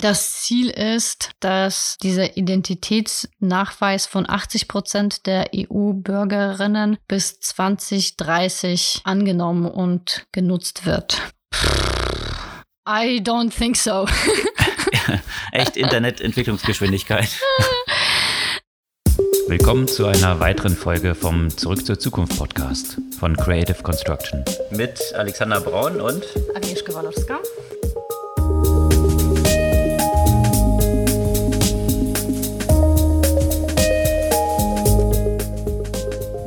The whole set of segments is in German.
Das Ziel ist, dass dieser Identitätsnachweis von 80 Prozent der EU-Bürgerinnen bis 2030 angenommen und genutzt wird. I don't think so. Echt Internetentwicklungsgeschwindigkeit. Willkommen zu einer weiteren Folge vom Zurück zur Zukunft Podcast von Creative Construction. Mit Alexander Braun und Agnieszka Walowska.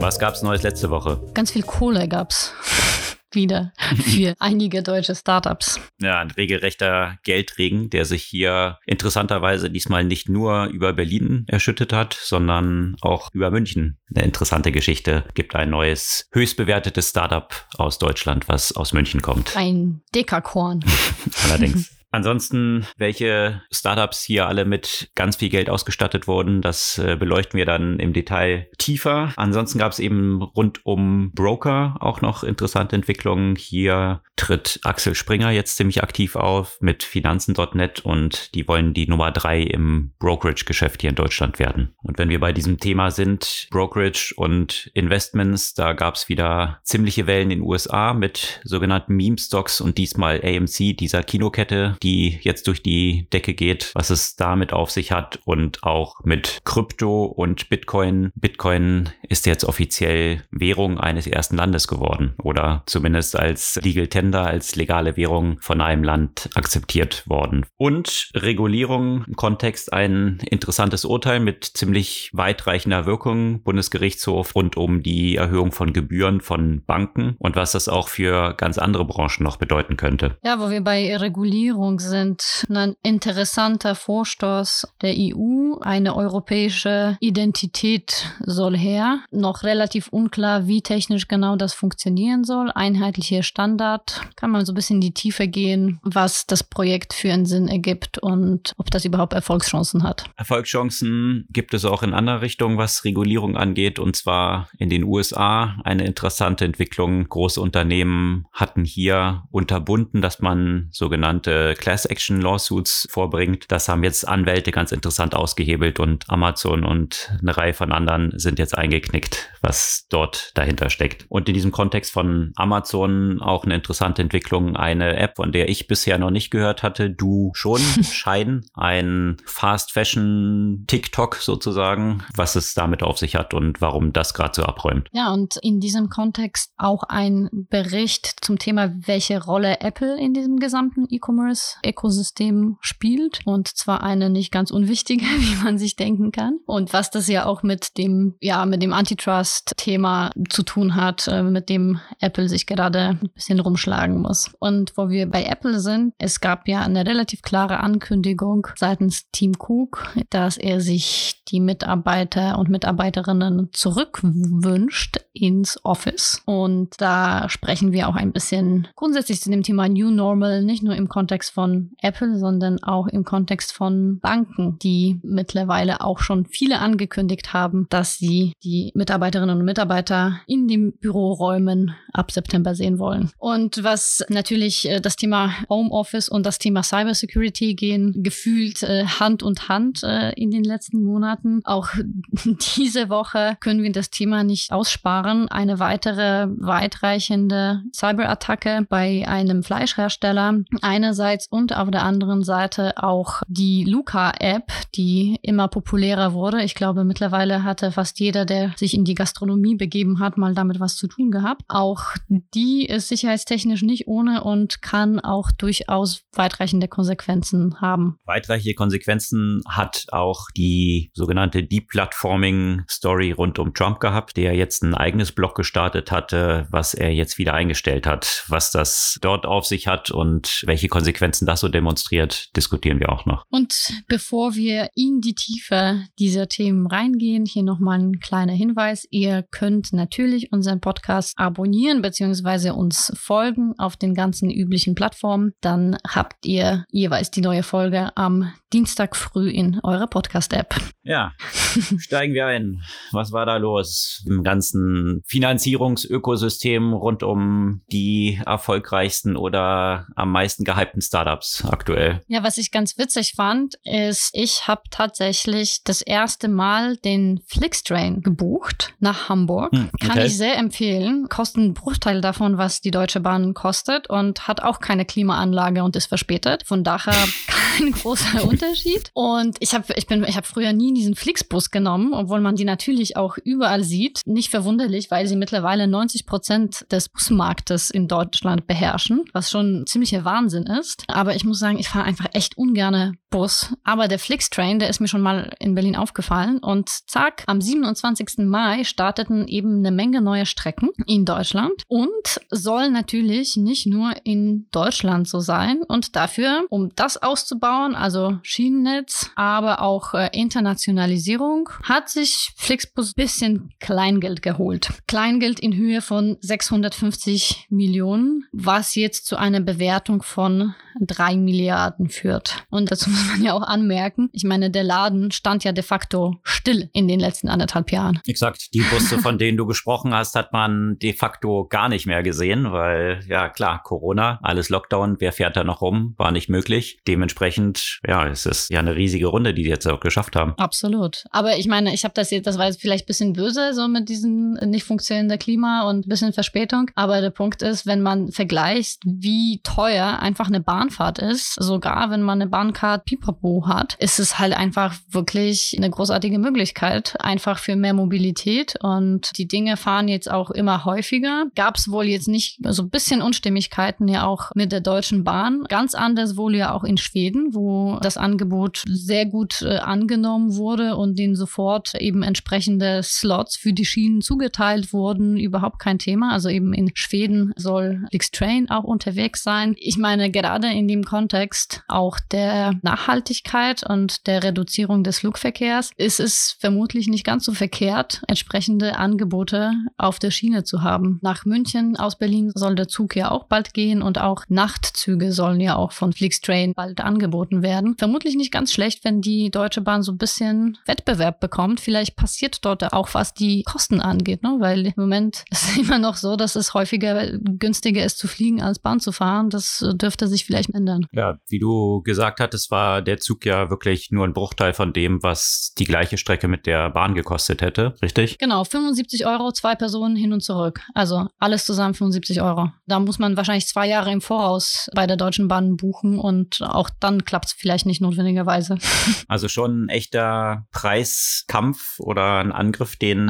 Was gab's Neues letzte Woche? Ganz viel Kohle gab's wieder für einige deutsche Startups. Ja, ein regelrechter Geldregen, der sich hier interessanterweise diesmal nicht nur über Berlin erschüttet hat, sondern auch über München. Eine interessante Geschichte. Gibt ein neues, höchst bewertetes Startup aus Deutschland, was aus München kommt. Ein Dekakorn. Allerdings. Ansonsten, welche Startups hier alle mit ganz viel Geld ausgestattet wurden, das äh, beleuchten wir dann im Detail tiefer. Ansonsten gab es eben rund um Broker auch noch interessante Entwicklungen. Hier tritt Axel Springer jetzt ziemlich aktiv auf mit Finanzen.net und die wollen die Nummer drei im Brokerage-Geschäft hier in Deutschland werden. Und wenn wir bei diesem Thema sind, Brokerage und Investments, da gab es wieder ziemliche Wellen in den USA mit sogenannten Meme-Stocks und diesmal AMC, dieser Kinokette, die jetzt durch die Decke geht, was es damit auf sich hat und auch mit Krypto und Bitcoin. Bitcoin ist jetzt offiziell Währung eines ersten Landes geworden oder zumindest als Legal Tender, als legale Währung von einem Land akzeptiert worden. Und Regulierung im Kontext ein interessantes Urteil mit ziemlich weitreichender Wirkung. Bundesgerichtshof rund um die Erhöhung von Gebühren von Banken und was das auch für ganz andere Branchen noch bedeuten könnte. Ja, wo wir bei Regulierung Verordnung sind ein interessanter Vorstoß der EU. Eine europäische Identität soll her. Noch relativ unklar, wie technisch genau das funktionieren soll. Einheitlicher Standard. Kann man so ein bisschen in die Tiefe gehen, was das Projekt für einen Sinn ergibt und ob das überhaupt Erfolgschancen hat. Erfolgschancen gibt es auch in anderer Richtung, was Regulierung angeht. Und zwar in den USA eine interessante Entwicklung. Große Unternehmen hatten hier unterbunden, dass man sogenannte Class Action Lawsuits vorbringt. Das haben jetzt Anwälte ganz interessant ausgehebelt und Amazon und eine Reihe von anderen sind jetzt eingeknickt, was dort dahinter steckt. Und in diesem Kontext von Amazon auch eine interessante Entwicklung, eine App, von der ich bisher noch nicht gehört hatte, du schon, Schein, ein Fast Fashion TikTok sozusagen, was es damit auf sich hat und warum das gerade so abräumt. Ja, und in diesem Kontext auch ein Bericht zum Thema, welche Rolle Apple in diesem gesamten E-Commerce Ökosystem spielt und zwar eine nicht ganz unwichtige, wie man sich denken kann. Und was das ja auch mit dem, ja, mit dem Antitrust-Thema zu tun hat, äh, mit dem Apple sich gerade ein bisschen rumschlagen muss. Und wo wir bei Apple sind, es gab ja eine relativ klare Ankündigung seitens Team Cook, dass er sich die Mitarbeiter und Mitarbeiterinnen zurückwünscht ins Office. Und da sprechen wir auch ein bisschen grundsätzlich zu dem Thema New Normal, nicht nur im Kontext von Apple, sondern auch im Kontext von Banken, die mittlerweile auch schon viele angekündigt haben, dass sie die Mitarbeiterinnen und Mitarbeiter in den Büroräumen ab September sehen wollen. Und was natürlich äh, das Thema Homeoffice und das Thema Cybersecurity gehen gefühlt äh, Hand und Hand äh, in den letzten Monaten. Auch diese Woche können wir das Thema nicht aussparen. Eine weitere weitreichende Cyberattacke bei einem Fleischhersteller. Einerseits und auf der anderen Seite auch die Luca-App, die immer populärer wurde. Ich glaube, mittlerweile hatte fast jeder, der sich in die Gastronomie begeben hat, mal damit was zu tun gehabt. Auch die ist sicherheitstechnisch nicht ohne und kann auch durchaus weitreichende Konsequenzen haben. Weitreichende Konsequenzen hat auch die sogenannte Deplatforming-Story rund um Trump gehabt, der jetzt ein eigenes Blog gestartet hatte, was er jetzt wieder eingestellt hat. Was das dort auf sich hat und welche Konsequenzen Konsequenzen das so demonstriert, diskutieren wir auch noch. Und bevor wir in die Tiefe dieser Themen reingehen, hier nochmal ein kleiner Hinweis. Ihr könnt natürlich unseren Podcast abonnieren bzw. uns folgen auf den ganzen üblichen Plattformen. Dann habt ihr jeweils die neue Folge am Dienstag früh in eurer Podcast-App. Ja, Steigen wir ein. Was war da los im ganzen Finanzierungsökosystem rund um die erfolgreichsten oder am meisten gehypten Startups aktuell? Ja, was ich ganz witzig fand, ist, ich habe tatsächlich das erste Mal den Flixtrain gebucht nach Hamburg. Hm, okay. Kann ich sehr empfehlen. Kostet einen Bruchteil davon, was die Deutsche Bahn kostet und hat auch keine Klimaanlage und ist verspätet. Von daher kein großer Unterschied. Und ich habe ich bin ich habe früher nie diesen Flixbus genommen, obwohl man die natürlich auch überall sieht. Nicht verwunderlich, weil sie mittlerweile 90 Prozent des Busmarktes in Deutschland beherrschen, was schon ziemlicher Wahnsinn ist. Aber ich muss sagen, ich fahre einfach echt ungerne Bus. Aber der Flixtrain, der ist mir schon mal in Berlin aufgefallen. Und zack, am 27. Mai starteten eben eine Menge neue Strecken in Deutschland und soll natürlich nicht nur in Deutschland so sein. Und dafür, um das auszubauen, also Schienennetz, aber auch äh, Internationalisierung, hat sich Flixbus bisschen Kleingeld geholt. Kleingeld in Höhe von 650 Millionen, was jetzt zu einer Bewertung von drei Milliarden führt. Und dazu muss man ja auch anmerken, ich meine, der Laden stand ja de facto still in den letzten anderthalb Jahren. Exakt. Die Busse, von denen du gesprochen hast, hat man de facto gar nicht mehr gesehen, weil ja klar, Corona, alles Lockdown, wer fährt da noch rum, war nicht möglich. Dementsprechend, ja, es ist ja eine riesige Runde, die die jetzt auch geschafft haben. Absolut. Aber ich meine, ich habe das jetzt, das war jetzt vielleicht ein bisschen böse, so mit diesem nicht funktionierenden Klima und ein bisschen Verspätung. Aber der Punkt ist, wenn man vergleicht, wie teuer einfach eine Bahnfahrt ist, sogar wenn man eine Bahncard Pipapo hat, ist es halt einfach wirklich eine großartige Möglichkeit, einfach für mehr Mobilität. Und die Dinge fahren jetzt auch immer häufiger. Gab es wohl jetzt nicht so ein bisschen Unstimmigkeiten ja auch mit der Deutschen Bahn. Ganz anders wohl ja auch in Schweden, wo das Angebot sehr gut äh, angenommen wurde und denen sofort eben entsprechende Slots für die Schienen zugeteilt wurden. Überhaupt kein Thema. Also eben in Schweden soll Train auch unterwegs sein. Ich meine, gerade in dem Kontext auch der Nachhaltigkeit und der Reduzierung des Flugverkehrs ist es vermutlich nicht ganz so verkehrt, entsprechende Angebote auf der Schiene zu haben. Nach München aus Berlin soll der Zug ja auch bald gehen und auch Nachtzüge sollen ja auch von Flixtrain bald angeboten werden. Vermutlich nicht ganz schlecht, wenn die Deutsche Bahn so ein bisschen Wettbewerb bekommt. Vielleicht passiert dort auch, was die Kosten angeht, ne? weil im Moment ist es immer noch so, dass es häufiger günstiger ist zu fliegen als Bahn zu fahren. Das dürfte sich vielleicht ändern. Ja, wie du gesagt hattest, war der Zug ja wirklich nur ein Bruchteil von dem, was die gleiche Strecke mit der Bahn gekostet hätte, richtig? Genau, 75 Euro, zwei Personen hin und zurück. Also alles zusammen 75 Euro. Da muss man wahrscheinlich zwei Jahre im Voraus bei der Deutschen Bahn buchen und auch dann klappt es vielleicht nicht notwendigerweise. Also schon ein echter Preiskampf oder ein Angriff, den,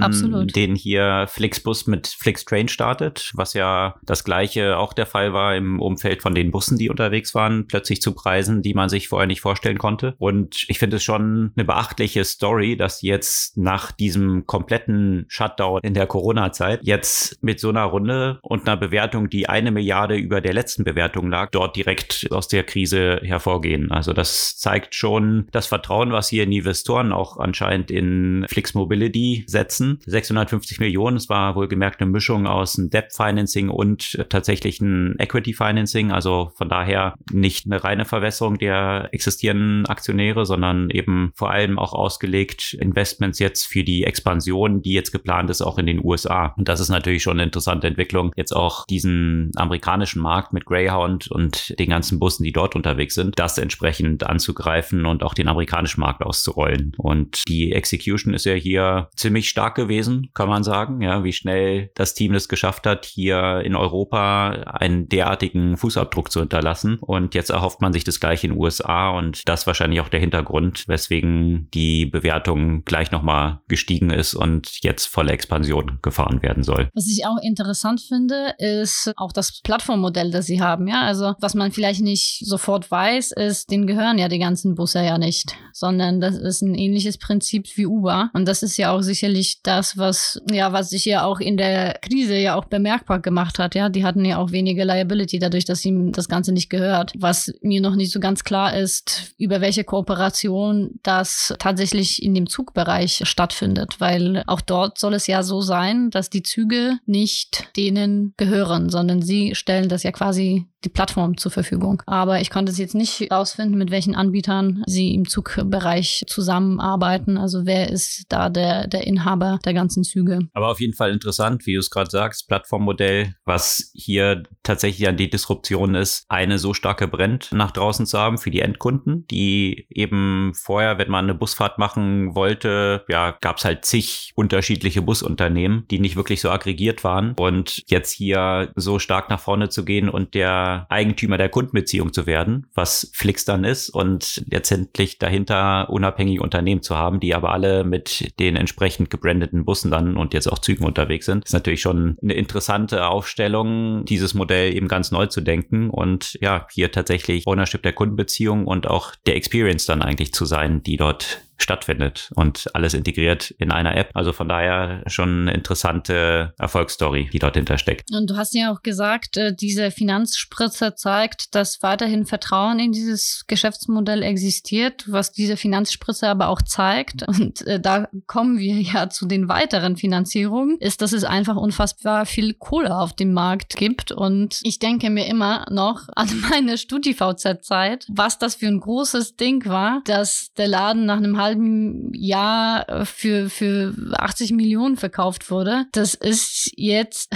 den hier Flixbus mit Flixtrain startet, was ja das gleiche auch der Fall war im Umfeld von den Bussen, die unterwegs waren, plötzlich zu Preisen, die man sich vorher nicht vorstellen konnte. Und ich finde es schon eine beachtliche Story, dass jetzt nach diesem kompletten Shutdown in der Corona-Zeit jetzt mit so einer Runde und einer Bewertung, die eine Milliarde über der letzten Bewertung lag, dort direkt aus der Krise hervorgehen. Also das zeigt schon das Vertrauen, was hier Investoren auch anscheinend in Flix Mobility setzen. 650 Millionen, es war wohlgemerkt eine Mischung aus einem Debt Financing und tatsächlich Equity Financing. Also von daher nicht eine reine Verwässerung der existierenden Aktionäre, sondern eben vor allem auch ausgelegt Investments jetzt für die Expansion, die jetzt geplant ist, auch in den USA. Und das ist natürlich schon eine interessante Entwicklung, jetzt auch diesen amerikanischen Markt mit Greyhound und den ganzen Bussen, die dort unterwegs sind, das entsprechend anzugreifen und auch den amerikanischen Markt auszurollen. Und die Execution ist ja hier ziemlich stark gewesen, kann man sagen, ja, wie schnell das Team es geschafft hat, hier in Europa einen derartigen Fußabdruck zu hinterlassen. Und jetzt erhofft man sich das gleiche in den USA und das wahrscheinlich auch der Hintergrund, weswegen die Bewertung gleich nochmal gestiegen ist und jetzt volle Expansion gefahren werden soll. Was ich auch interessant finde, ist auch das Plattformmodell, das sie haben. Ja, also was man vielleicht nicht sofort weiß, ist, denen gehören ja die ganzen Busse ja nicht, sondern das ist ein ähnliches Prinzip wie Uber. Und das ist ja auch sicherlich das, was, ja, was sich ja auch in der Krise ja auch bemerkbar gemacht hat. Ja, die hatten ja auch weniger Liability dadurch, dass ihm das Ganze nicht gehört. Was mir noch nicht so ganz klar ist, über welche Kooperation das tatsächlich in dem Zugbereich stattfindet, weil auch dort soll es ja so sein, dass die Züge nicht denen gehören, sondern sie stellen das ja quasi die Plattform zur Verfügung. Aber ich konnte es jetzt nicht herausfinden, mit welchen Anbietern sie im Zugbereich zusammenarbeiten. Also wer ist da der, der Inhaber der ganzen Züge. Aber auf jeden Fall interessant, wie du es gerade sagst, Plattformmodell, was hier tatsächlich an die Disruption ist, eine so starke Brand nach draußen zu haben für die Endkunden, die eben vorher, wenn man eine Busfahrt machen wollte, ja, gab es halt zig unterschiedliche Busunternehmen, die nicht wirklich so aggregiert waren. Und jetzt hier so stark nach vorne zu gehen und der Eigentümer der Kundenbeziehung zu werden, was Flix dann ist und letztendlich dahinter unabhängige Unternehmen zu haben, die aber alle mit den entsprechend gebrandeten Bussen dann und jetzt auch Zügen unterwegs sind, ist natürlich schon eine interessante Aufstellung, dieses Modell eben ganz neu zu denken und ja, hier tatsächlich Ownership der Kundenbeziehung und auch der Experience dann eigentlich zu sein, die dort stattfindet und alles integriert in einer App. Also von daher schon eine interessante Erfolgsstory, die dort hintersteckt. Und du hast ja auch gesagt, äh, diese Finanzspritze zeigt, dass weiterhin Vertrauen in dieses Geschäftsmodell existiert, was diese Finanzspritze aber auch zeigt. Und äh, da kommen wir ja zu den weiteren Finanzierungen, ist, dass es einfach unfassbar viel Kohle auf dem Markt gibt. Und ich denke mir immer noch an meine StudiVZ-Zeit, was das für ein großes Ding war, dass der Laden nach einem halben halben Jahr äh, für, für 80 Millionen verkauft wurde. Das ist jetzt,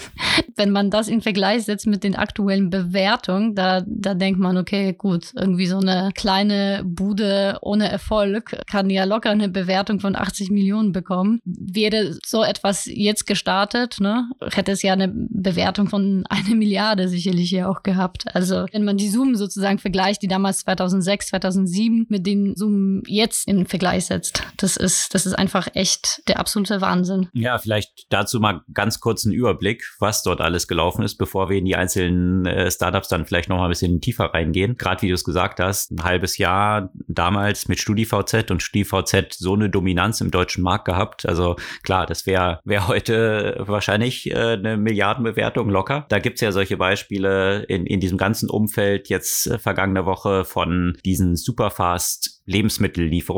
wenn man das in Vergleich setzt mit den aktuellen Bewertungen, da, da denkt man, okay, gut, irgendwie so eine kleine Bude ohne Erfolg kann ja locker eine Bewertung von 80 Millionen bekommen. Wäre so etwas jetzt gestartet, ne, hätte es ja eine Bewertung von einer Milliarde sicherlich ja auch gehabt. Also wenn man die Summen sozusagen vergleicht, die damals 2006, 2007 mit den Summen jetzt in in Vergleich setzt. Das ist, das ist einfach echt der absolute Wahnsinn. Ja, vielleicht dazu mal ganz kurz einen Überblick, was dort alles gelaufen ist, bevor wir in die einzelnen äh, Startups dann vielleicht noch mal ein bisschen tiefer reingehen. Gerade wie du es gesagt hast, ein halbes Jahr damals mit StudiVZ und StudiVZ so eine Dominanz im deutschen Markt gehabt. Also klar, das wäre wär heute wahrscheinlich äh, eine Milliardenbewertung locker. Da gibt's ja solche Beispiele in, in diesem ganzen Umfeld jetzt äh, vergangene Woche von diesen Superfast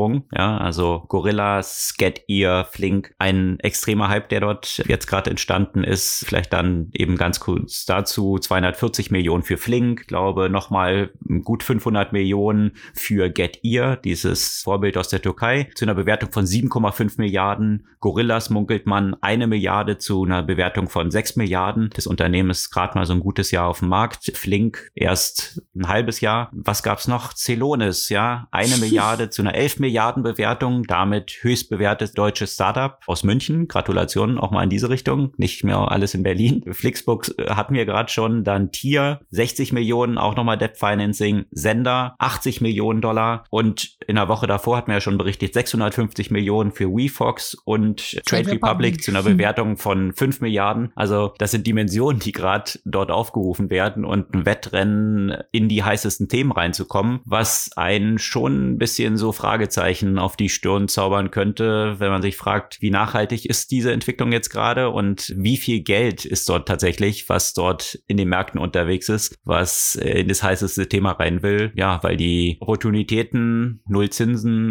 Lebensmittellieferung. Ja, also Gorillas, Get Ear, Flink, ein extremer Hype, der dort jetzt gerade entstanden ist. Vielleicht dann eben ganz kurz dazu 240 Millionen für Flink, glaube nochmal gut 500 Millionen für Get Ear, dieses Vorbild aus der Türkei, zu einer Bewertung von 7,5 Milliarden. Gorillas munkelt man eine Milliarde zu einer Bewertung von 6 Milliarden. Das Unternehmen ist gerade mal so ein gutes Jahr auf dem Markt. Flink erst ein halbes Jahr. Was gab's noch? Celonis, ja, eine Milliarde Milliarde zu einer 11 Milliarden Bewertung, damit höchst bewertes deutsches Startup aus München. Gratulationen auch mal in diese Richtung, nicht mehr alles in Berlin. Flixbooks äh, hatten wir gerade schon, dann Tier 60 Millionen, auch nochmal Debt Financing, Sender 80 Millionen Dollar und in der Woche davor hatten wir ja schon berichtet 650 Millionen für WeFox und Trade Republic zu einer Bewertung von 5 Milliarden. Also das sind Dimensionen, die gerade dort aufgerufen werden und ein Wettrennen in die heißesten Themen reinzukommen, was einen schon ein bisschen bisschen so Fragezeichen auf die Stirn zaubern könnte, wenn man sich fragt, wie nachhaltig ist diese Entwicklung jetzt gerade und wie viel Geld ist dort tatsächlich, was dort in den Märkten unterwegs ist, was in das heißeste Thema rein will. Ja, weil die Opportunitäten, null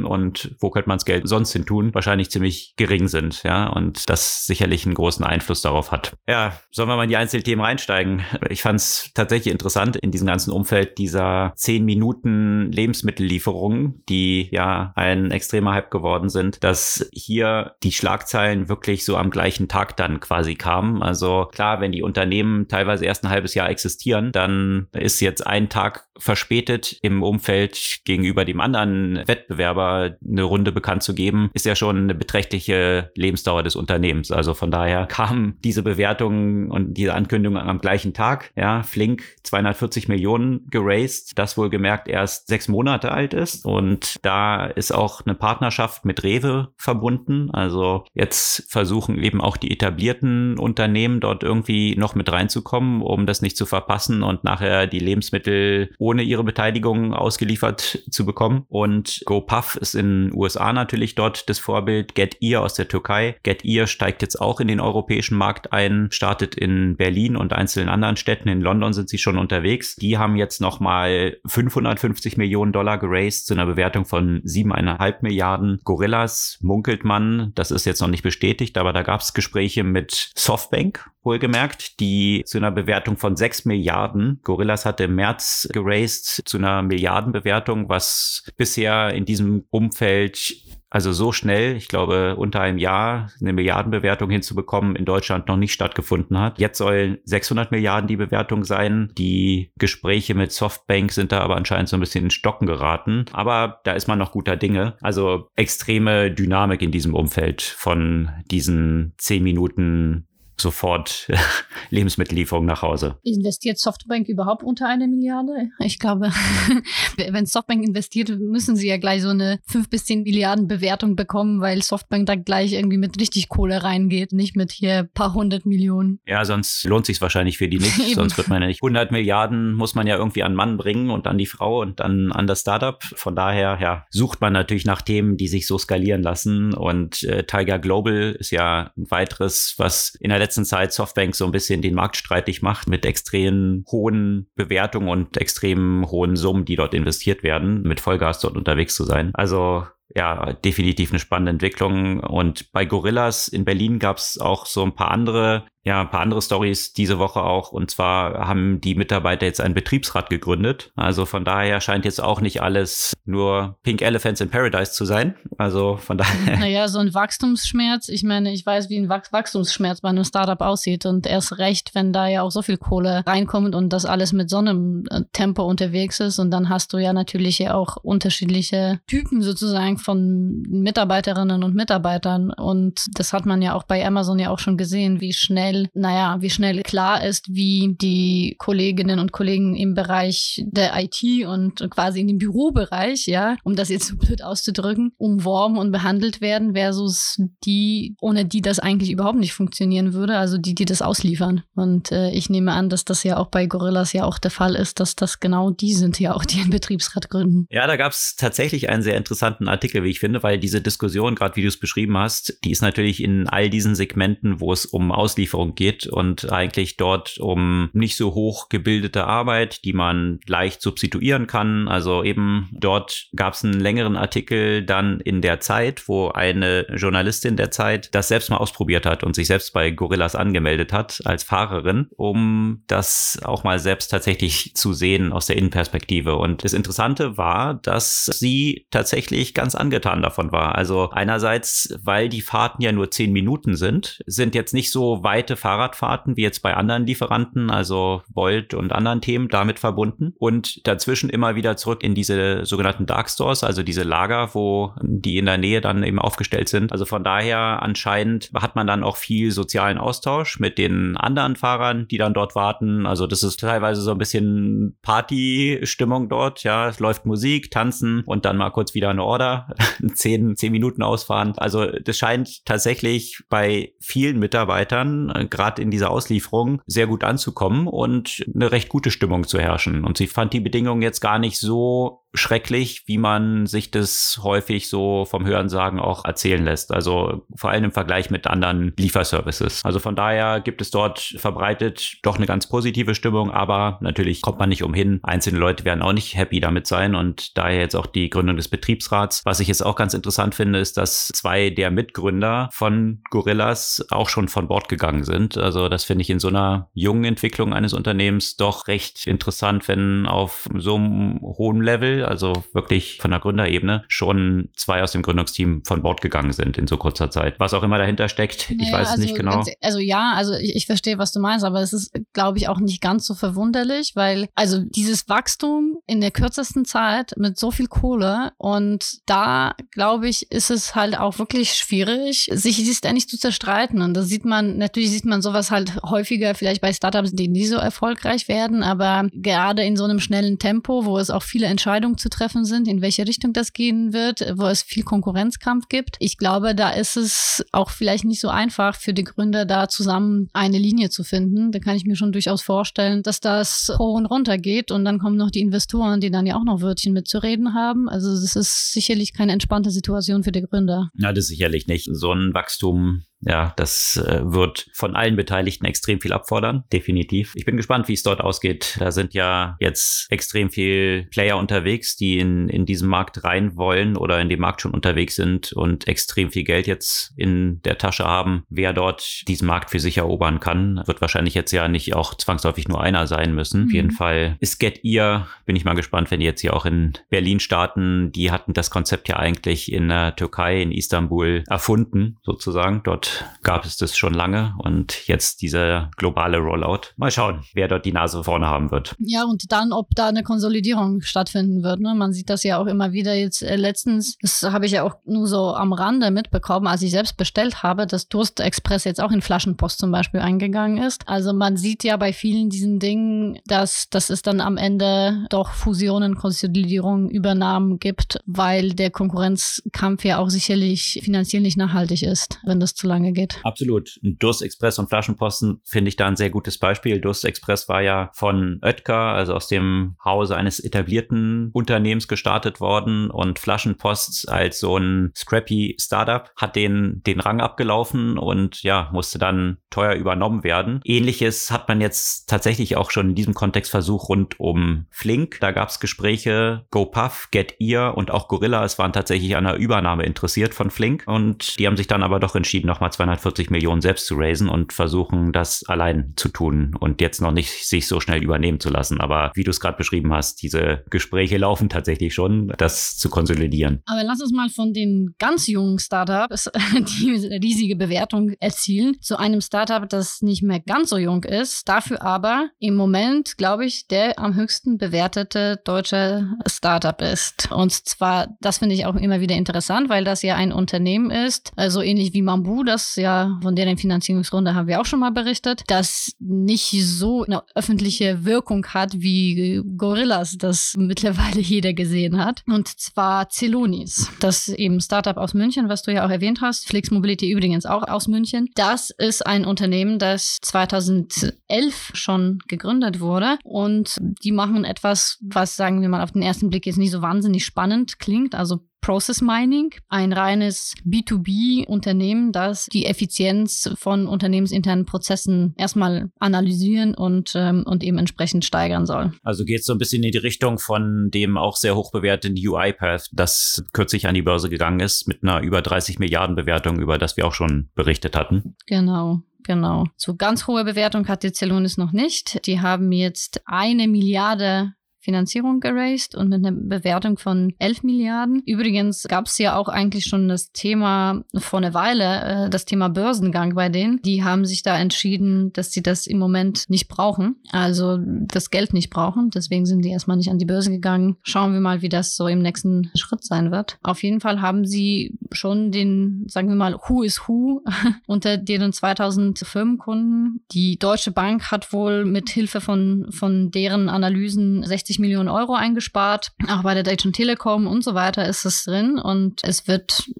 und wo könnte man das Geld sonst hin tun, wahrscheinlich ziemlich gering sind. Ja, und das sicherlich einen großen Einfluss darauf hat. Ja, sollen wir mal in die Einzelthemen reinsteigen? Ich fand es tatsächlich interessant in diesem ganzen Umfeld dieser 10 Minuten Lebensmittellieferung, die ja ein extremer Hype geworden sind, dass hier die Schlagzeilen wirklich so am gleichen Tag dann quasi kamen. Also klar, wenn die Unternehmen teilweise erst ein halbes Jahr existieren, dann ist jetzt ein Tag verspätet im Umfeld gegenüber dem anderen Wettbewerber eine Runde bekannt zu geben, ist ja schon eine beträchtliche Lebensdauer des Unternehmens. Also von daher kamen diese Bewertungen und diese Ankündigungen am gleichen Tag. Ja, Flink 240 Millionen geraced, das wohlgemerkt erst sechs Monate alt ist und da ist ist auch eine Partnerschaft mit Rewe verbunden. Also jetzt versuchen eben auch die etablierten Unternehmen dort irgendwie noch mit reinzukommen, um das nicht zu verpassen und nachher die Lebensmittel ohne ihre Beteiligung ausgeliefert zu bekommen. Und GoPuff ist in den USA natürlich dort das Vorbild. GetEar aus der Türkei. GetEar steigt jetzt auch in den europäischen Markt ein, startet in Berlin und einzelnen anderen Städten. In London sind sie schon unterwegs. Die haben jetzt nochmal 550 Millionen Dollar geraced zu einer Bewertung von 7,5 eineinhalb Milliarden Gorillas, munkelt man. Das ist jetzt noch nicht bestätigt, aber da gab es Gespräche mit Softbank wohlgemerkt, die zu einer Bewertung von 6 Milliarden. Gorillas hatte im März geraced zu einer Milliardenbewertung, was bisher in diesem Umfeld also so schnell, ich glaube, unter einem Jahr eine Milliardenbewertung hinzubekommen, in Deutschland noch nicht stattgefunden hat. Jetzt sollen 600 Milliarden die Bewertung sein. Die Gespräche mit Softbank sind da aber anscheinend so ein bisschen in Stocken geraten. Aber da ist man noch guter Dinge. Also extreme Dynamik in diesem Umfeld von diesen 10 Minuten sofort Lebensmittellieferung nach Hause. Investiert Softbank überhaupt unter eine Milliarde? Ich glaube, wenn Softbank investiert, müssen sie ja gleich so eine 5 bis 10 Milliarden Bewertung bekommen, weil Softbank da gleich irgendwie mit richtig Kohle reingeht, nicht mit hier paar hundert Millionen. Ja, sonst lohnt sich wahrscheinlich für die nicht. sonst wird man ja nicht 100 Milliarden muss man ja irgendwie an Mann bringen und an die Frau und dann an das Startup. Von daher, ja, sucht man natürlich nach Themen, die sich so skalieren lassen und äh, Tiger Global ist ja ein weiteres, was in der letzten letzten Zeit Softbank so ein bisschen den Markt streitig macht mit extrem hohen Bewertungen und extrem hohen Summen, die dort investiert werden, mit Vollgas dort unterwegs zu sein. Also ja, definitiv eine spannende Entwicklung. Und bei Gorillas in Berlin gab es auch so ein paar andere ja, ein paar andere Stories diese Woche auch. Und zwar haben die Mitarbeiter jetzt einen Betriebsrat gegründet. Also von daher scheint jetzt auch nicht alles nur Pink Elephants in Paradise zu sein. Also von daher. Naja, so ein Wachstumsschmerz. Ich meine, ich weiß, wie ein Wachstumsschmerz bei einem Startup aussieht. Und erst recht, wenn da ja auch so viel Kohle reinkommt und das alles mit so einem Tempo unterwegs ist. Und dann hast du ja natürlich ja auch unterschiedliche Typen sozusagen von Mitarbeiterinnen und Mitarbeitern. Und das hat man ja auch bei Amazon ja auch schon gesehen, wie schnell schnell, naja, wie schnell klar ist, wie die Kolleginnen und Kollegen im Bereich der IT und quasi in dem Bürobereich, ja, um das jetzt so blöd auszudrücken, umworben und behandelt werden, versus die, ohne die das eigentlich überhaupt nicht funktionieren würde, also die, die das ausliefern. Und äh, ich nehme an, dass das ja auch bei Gorillas ja auch der Fall ist, dass das genau die sind ja auch, die einen Betriebsrat gründen. Ja, da gab es tatsächlich einen sehr interessanten Artikel, wie ich finde, weil diese Diskussion, gerade wie du es beschrieben hast, die ist natürlich in all diesen Segmenten, wo es um Auslieferung Lieferung geht und eigentlich dort um nicht so hoch gebildete Arbeit, die man leicht substituieren kann. Also eben dort gab es einen längeren Artikel dann in der Zeit, wo eine Journalistin der Zeit das selbst mal ausprobiert hat und sich selbst bei Gorillas angemeldet hat als Fahrerin, um das auch mal selbst tatsächlich zu sehen aus der Innenperspektive. Und das Interessante war, dass sie tatsächlich ganz angetan davon war. Also einerseits, weil die Fahrten ja nur zehn Minuten sind, sind jetzt nicht so weit weite Fahrradfahrten wie jetzt bei anderen Lieferanten, also Volt und anderen Themen damit verbunden und dazwischen immer wieder zurück in diese sogenannten Dark Stores, also diese Lager, wo die in der Nähe dann eben aufgestellt sind. Also von daher anscheinend hat man dann auch viel sozialen Austausch mit den anderen Fahrern, die dann dort warten. Also das ist teilweise so ein bisschen Party-Stimmung dort, ja, es läuft Musik, tanzen und dann mal kurz wieder eine Order, zehn, zehn Minuten ausfahren. Also das scheint tatsächlich bei vielen Mitarbeitern gerade in dieser Auslieferung sehr gut anzukommen und eine recht gute Stimmung zu herrschen. Und sie fand die Bedingungen jetzt gar nicht so schrecklich, wie man sich das häufig so vom Hörensagen auch erzählen lässt. Also vor allem im Vergleich mit anderen Lieferservices. Also von daher gibt es dort verbreitet doch eine ganz positive Stimmung, aber natürlich kommt man nicht umhin. Einzelne Leute werden auch nicht happy damit sein und daher jetzt auch die Gründung des Betriebsrats. Was ich jetzt auch ganz interessant finde, ist, dass zwei der Mitgründer von Gorillas auch schon von Bord gegangen sind. Also das finde ich in so einer jungen Entwicklung eines Unternehmens doch recht interessant, wenn auf so einem hohen Level also wirklich von der Gründerebene, schon zwei aus dem Gründungsteam von Bord gegangen sind in so kurzer Zeit. Was auch immer dahinter steckt, naja, ich weiß also, nicht genau. Also ja, also ich, ich verstehe, was du meinst, aber es ist, glaube ich, auch nicht ganz so verwunderlich, weil also dieses Wachstum in der kürzesten Zeit mit so viel Kohle und da, glaube ich, ist es halt auch wirklich schwierig, sich ständig zu zerstreiten. Und das sieht man, natürlich sieht man sowas halt häufiger vielleicht bei Startups, die nie so erfolgreich werden, aber gerade in so einem schnellen Tempo, wo es auch viele Entscheidungen Entscheidungen zu treffen sind, in welche Richtung das gehen wird, wo es viel Konkurrenzkampf gibt. Ich glaube, da ist es auch vielleicht nicht so einfach für die Gründer, da zusammen eine Linie zu finden. Da kann ich mir schon durchaus vorstellen, dass das hoch und runter geht und dann kommen noch die Investoren, die dann ja auch noch Wörtchen mitzureden haben. Also das ist sicherlich keine entspannte Situation für die Gründer. Na, das sicherlich nicht. So ein Wachstum ja, das äh, wird von allen Beteiligten extrem viel abfordern, definitiv. Ich bin gespannt, wie es dort ausgeht. Da sind ja jetzt extrem viel Player unterwegs, die in, in diesen Markt rein wollen oder in dem Markt schon unterwegs sind und extrem viel Geld jetzt in der Tasche haben. Wer dort diesen Markt für sich erobern kann, wird wahrscheinlich jetzt ja nicht auch zwangsläufig nur einer sein müssen. Mhm. Auf jeden mhm. Fall ist Get Ear, bin ich mal gespannt, wenn die jetzt hier auch in Berlin starten. Die hatten das Konzept ja eigentlich in der Türkei, in Istanbul erfunden, sozusagen. Dort gab es das schon lange und jetzt dieser globale Rollout. Mal schauen, wer dort die Nase vorne haben wird. Ja, und dann, ob da eine Konsolidierung stattfinden wird. Ne? Man sieht das ja auch immer wieder jetzt äh, letztens, das habe ich ja auch nur so am Rande mitbekommen, als ich selbst bestellt habe, dass Durst Express jetzt auch in Flaschenpost zum Beispiel eingegangen ist. Also man sieht ja bei vielen diesen Dingen, dass, dass es dann am Ende doch Fusionen, Konsolidierungen, Übernahmen gibt, weil der Konkurrenzkampf ja auch sicherlich finanziell nicht nachhaltig ist, wenn das zu lange geht. Absolut. Durst Express und Flaschenposten finde ich da ein sehr gutes Beispiel. Durst Express war ja von Oetker, also aus dem Hause eines etablierten Unternehmens gestartet worden und Flaschenpost als so ein scrappy Startup hat den, den Rang abgelaufen und ja, musste dann teuer übernommen werden. Ähnliches hat man jetzt tatsächlich auch schon in diesem Kontext versucht rund um Flink. Da gab es Gespräche, GoPuff, Get Ear und auch Gorilla. Es waren tatsächlich an einer Übernahme interessiert von Flink und die haben sich dann aber doch entschieden, nochmal 240 Millionen selbst zu raisen und versuchen, das allein zu tun und jetzt noch nicht sich so schnell übernehmen zu lassen. Aber wie du es gerade beschrieben hast, diese Gespräche laufen tatsächlich schon, das zu konsolidieren. Aber lass uns mal von den ganz jungen Startups, die riesige Bewertung erzielen, zu einem Startup, das nicht mehr ganz so jung ist, dafür aber im Moment, glaube ich, der am höchsten bewertete deutsche Startup ist. Und zwar, das finde ich auch immer wieder interessant, weil das ja ein Unternehmen ist, also ähnlich wie Mambu, das ja von deren Finanzierungsrunde haben wir auch schon mal berichtet, das nicht so eine öffentliche Wirkung hat wie Gorillas, das mittlerweile jeder gesehen hat. Und zwar Celonis, das eben Startup aus München, was du ja auch erwähnt hast. Flix Mobility übrigens auch aus München. Das ist ein Unternehmen, das 2011 schon gegründet wurde und die machen etwas, was sagen wir mal auf den ersten Blick jetzt nicht so wahnsinnig spannend klingt. Also Process Mining, ein reines B2B-Unternehmen, das die Effizienz von unternehmensinternen Prozessen erstmal analysieren und, ähm, und eben entsprechend steigern soll. Also geht es so ein bisschen in die Richtung von dem auch sehr hoch bewerteten UiPath, das kürzlich an die Börse gegangen ist mit einer über 30 Milliarden Bewertung, über das wir auch schon berichtet hatten. Genau. Genau. So ganz hohe Bewertung hat die Celonis noch nicht. Die haben jetzt eine Milliarde Finanzierung geraced und mit einer Bewertung von 11 Milliarden. Übrigens gab es ja auch eigentlich schon das Thema vor einer Weile, äh, das Thema Börsengang bei denen. Die haben sich da entschieden, dass sie das im Moment nicht brauchen, also das Geld nicht brauchen. Deswegen sind die erstmal nicht an die Börse gegangen. Schauen wir mal, wie das so im nächsten Schritt sein wird. Auf jeden Fall haben sie schon den, sagen wir mal, Who is Who unter deren 2000 Firmenkunden. Die Deutsche Bank hat wohl mit Hilfe von, von deren Analysen 60 60 Millionen Euro eingespart. Auch bei der Deutschen Telekom und so weiter ist es drin. Und es wird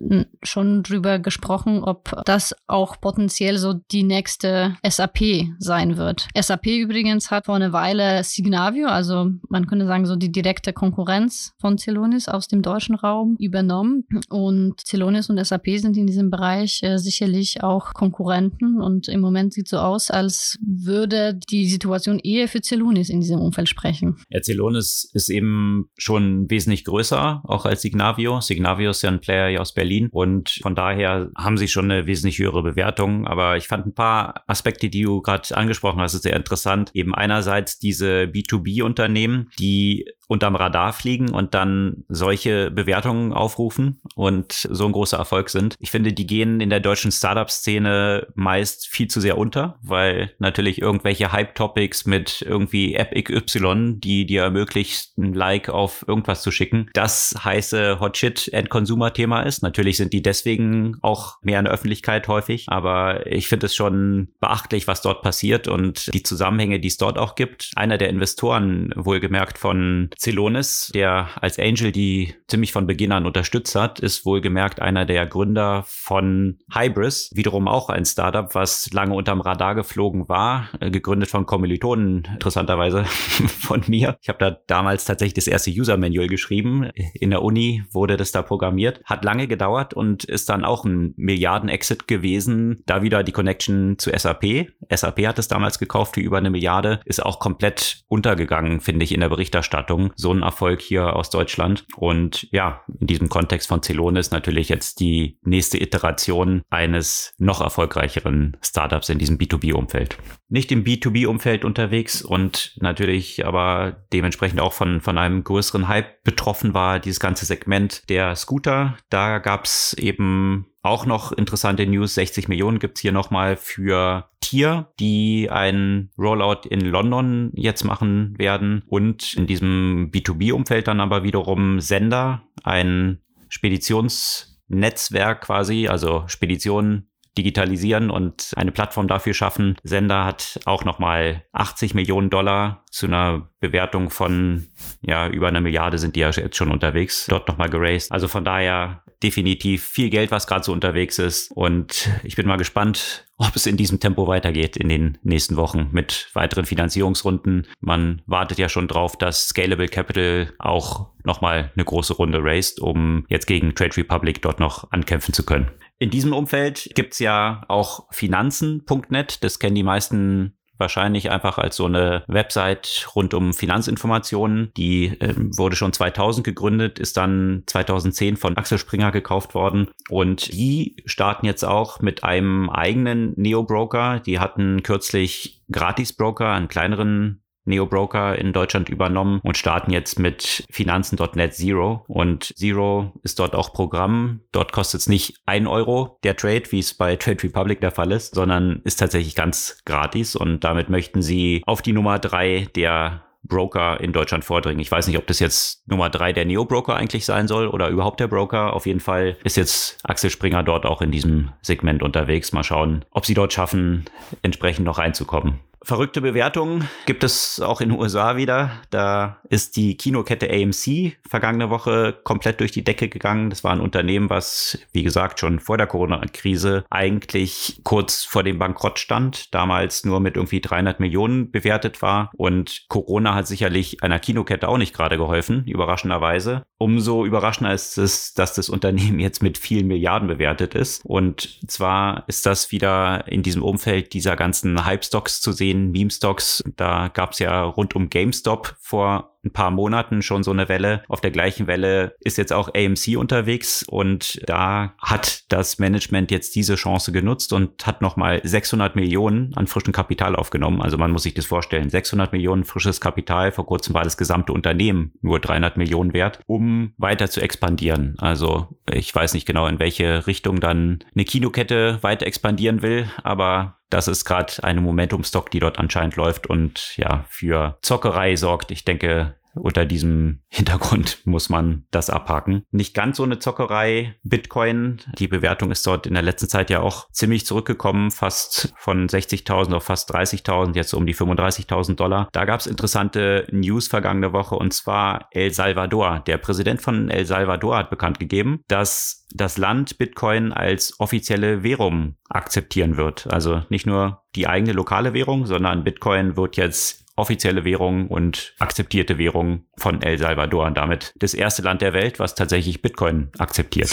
schon drüber gesprochen, ob das auch potenziell so die nächste SAP sein wird. SAP übrigens hat vor einer Weile Signavio, also man könnte sagen so die direkte Konkurrenz von Celonis aus dem deutschen Raum übernommen. Und Celonis und SAP sind in diesem Bereich äh, sicherlich auch Konkurrenten. Und im Moment sieht so aus, als würde die Situation eher für Celonis in diesem Umfeld sprechen. Ja, ist eben schon wesentlich größer, auch als Signavio. Signavio ist ja ein Player hier aus Berlin und von daher haben sie schon eine wesentlich höhere Bewertung. Aber ich fand ein paar Aspekte, die du gerade angesprochen hast, sehr interessant. Eben einerseits diese B2B-Unternehmen, die unterm Radar fliegen und dann solche Bewertungen aufrufen und so ein großer Erfolg sind. Ich finde, die gehen in der deutschen Startup-Szene meist viel zu sehr unter, weil natürlich irgendwelche Hype-Topics mit irgendwie App XY, die dir ermöglicht, ein Like auf irgendwas zu schicken, das heiße Hot Shit End Consumer Thema ist. Natürlich sind die deswegen auch mehr in der Öffentlichkeit häufig, aber ich finde es schon beachtlich, was dort passiert und die Zusammenhänge, die es dort auch gibt. Einer der Investoren, wohlgemerkt von Celonis, der als Angel die ziemlich von Beginn an unterstützt hat, ist wohlgemerkt einer der Gründer von Hybris, wiederum auch ein Startup, was lange unterm Radar geflogen war, äh, gegründet von Kommilitonen, interessanterweise von mir. Ich habe da damals tatsächlich das erste User-Manual geschrieben. In der Uni wurde das da programmiert. Hat lange gedauert und ist dann auch ein Milliarden-Exit gewesen. Da wieder die Connection zu SAP. SAP hat es damals gekauft für über eine Milliarde. Ist auch komplett untergegangen, finde ich, in der Berichterstattung. So ein Erfolg hier aus Deutschland. Und ja, in diesem Kontext von Celonis natürlich jetzt die nächste Iteration eines noch erfolgreicheren Startups in diesem B2B-Umfeld. Nicht im B2B-Umfeld unterwegs und natürlich aber dementsprechend auch von, von einem größeren Hype betroffen war, dieses ganze Segment der Scooter. Da gab es eben auch noch interessante News. 60 Millionen gibt's hier nochmal für Tier, die ein Rollout in London jetzt machen werden. Und in diesem B2B-Umfeld dann aber wiederum Sender, ein Speditionsnetzwerk quasi, also Speditionen digitalisieren und eine Plattform dafür schaffen. Sender hat auch nochmal 80 Millionen Dollar zu einer Bewertung von ja über einer Milliarde sind die ja jetzt schon unterwegs, dort nochmal geraced. Also von daher definitiv viel Geld, was gerade so unterwegs ist. Und ich bin mal gespannt, ob es in diesem Tempo weitergeht in den nächsten Wochen mit weiteren Finanzierungsrunden. Man wartet ja schon drauf, dass Scalable Capital auch nochmal eine große Runde raced, um jetzt gegen Trade Republic dort noch ankämpfen zu können. In diesem Umfeld gibt's ja auch Finanzen.net. Das kennen die meisten wahrscheinlich einfach als so eine Website rund um Finanzinformationen. Die äh, wurde schon 2000 gegründet, ist dann 2010 von Axel Springer gekauft worden und die starten jetzt auch mit einem eigenen Neo-Broker. Die hatten kürzlich Gratis-Broker, einen kleineren Neo-Broker in Deutschland übernommen und starten jetzt mit Finanzen.net Zero. Und Zero ist dort auch Programm. Dort kostet es nicht ein Euro der Trade, wie es bei Trade Republic der Fall ist, sondern ist tatsächlich ganz gratis. Und damit möchten sie auf die Nummer drei der Broker in Deutschland vordringen. Ich weiß nicht, ob das jetzt Nummer drei der Neo-Broker eigentlich sein soll oder überhaupt der Broker. Auf jeden Fall ist jetzt Axel Springer dort auch in diesem Segment unterwegs. Mal schauen, ob sie dort schaffen, entsprechend noch reinzukommen. Verrückte Bewertungen gibt es auch in den USA wieder. Da ist die Kinokette AMC vergangene Woche komplett durch die Decke gegangen. Das war ein Unternehmen, was, wie gesagt, schon vor der Corona-Krise eigentlich kurz vor dem Bankrott stand, damals nur mit irgendwie 300 Millionen bewertet war. Und Corona hat sicherlich einer Kinokette auch nicht gerade geholfen, überraschenderweise. Umso überraschender ist es, dass das Unternehmen jetzt mit vielen Milliarden bewertet ist. Und zwar ist das wieder in diesem Umfeld dieser ganzen Hype-Stocks zu sehen, den Meme-Stocks. Da gab es ja rund um GameStop vor ein paar Monaten schon so eine Welle. Auf der gleichen Welle ist jetzt auch AMC unterwegs und da hat das Management jetzt diese Chance genutzt und hat nochmal 600 Millionen an frischem Kapital aufgenommen. Also man muss sich das vorstellen. 600 Millionen frisches Kapital. Vor kurzem war das gesamte Unternehmen nur 300 Millionen wert, um weiter zu expandieren. Also ich weiß nicht genau, in welche Richtung dann eine Kinokette weiter expandieren will, aber das ist gerade eine Momentum-Stock, die dort anscheinend läuft und ja, für Zockerei sorgt. Ich denke, unter diesem Hintergrund muss man das abhaken. Nicht ganz so eine Zockerei. Bitcoin, die Bewertung ist dort in der letzten Zeit ja auch ziemlich zurückgekommen, fast von 60.000 auf fast 30.000, jetzt um die 35.000 Dollar. Da gab es interessante News vergangene Woche und zwar El Salvador. Der Präsident von El Salvador hat bekannt gegeben, dass das Land Bitcoin als offizielle Währung akzeptieren wird. Also nicht nur die eigene lokale Währung, sondern Bitcoin wird jetzt offizielle Währung und akzeptierte Währung von El Salvador und damit das erste Land der Welt, was tatsächlich Bitcoin akzeptiert.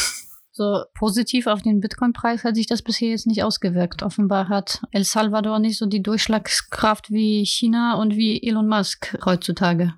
So positiv auf den Bitcoin-Preis hat sich das bisher jetzt nicht ausgewirkt. Offenbar hat El Salvador nicht so die Durchschlagskraft wie China und wie Elon Musk heutzutage.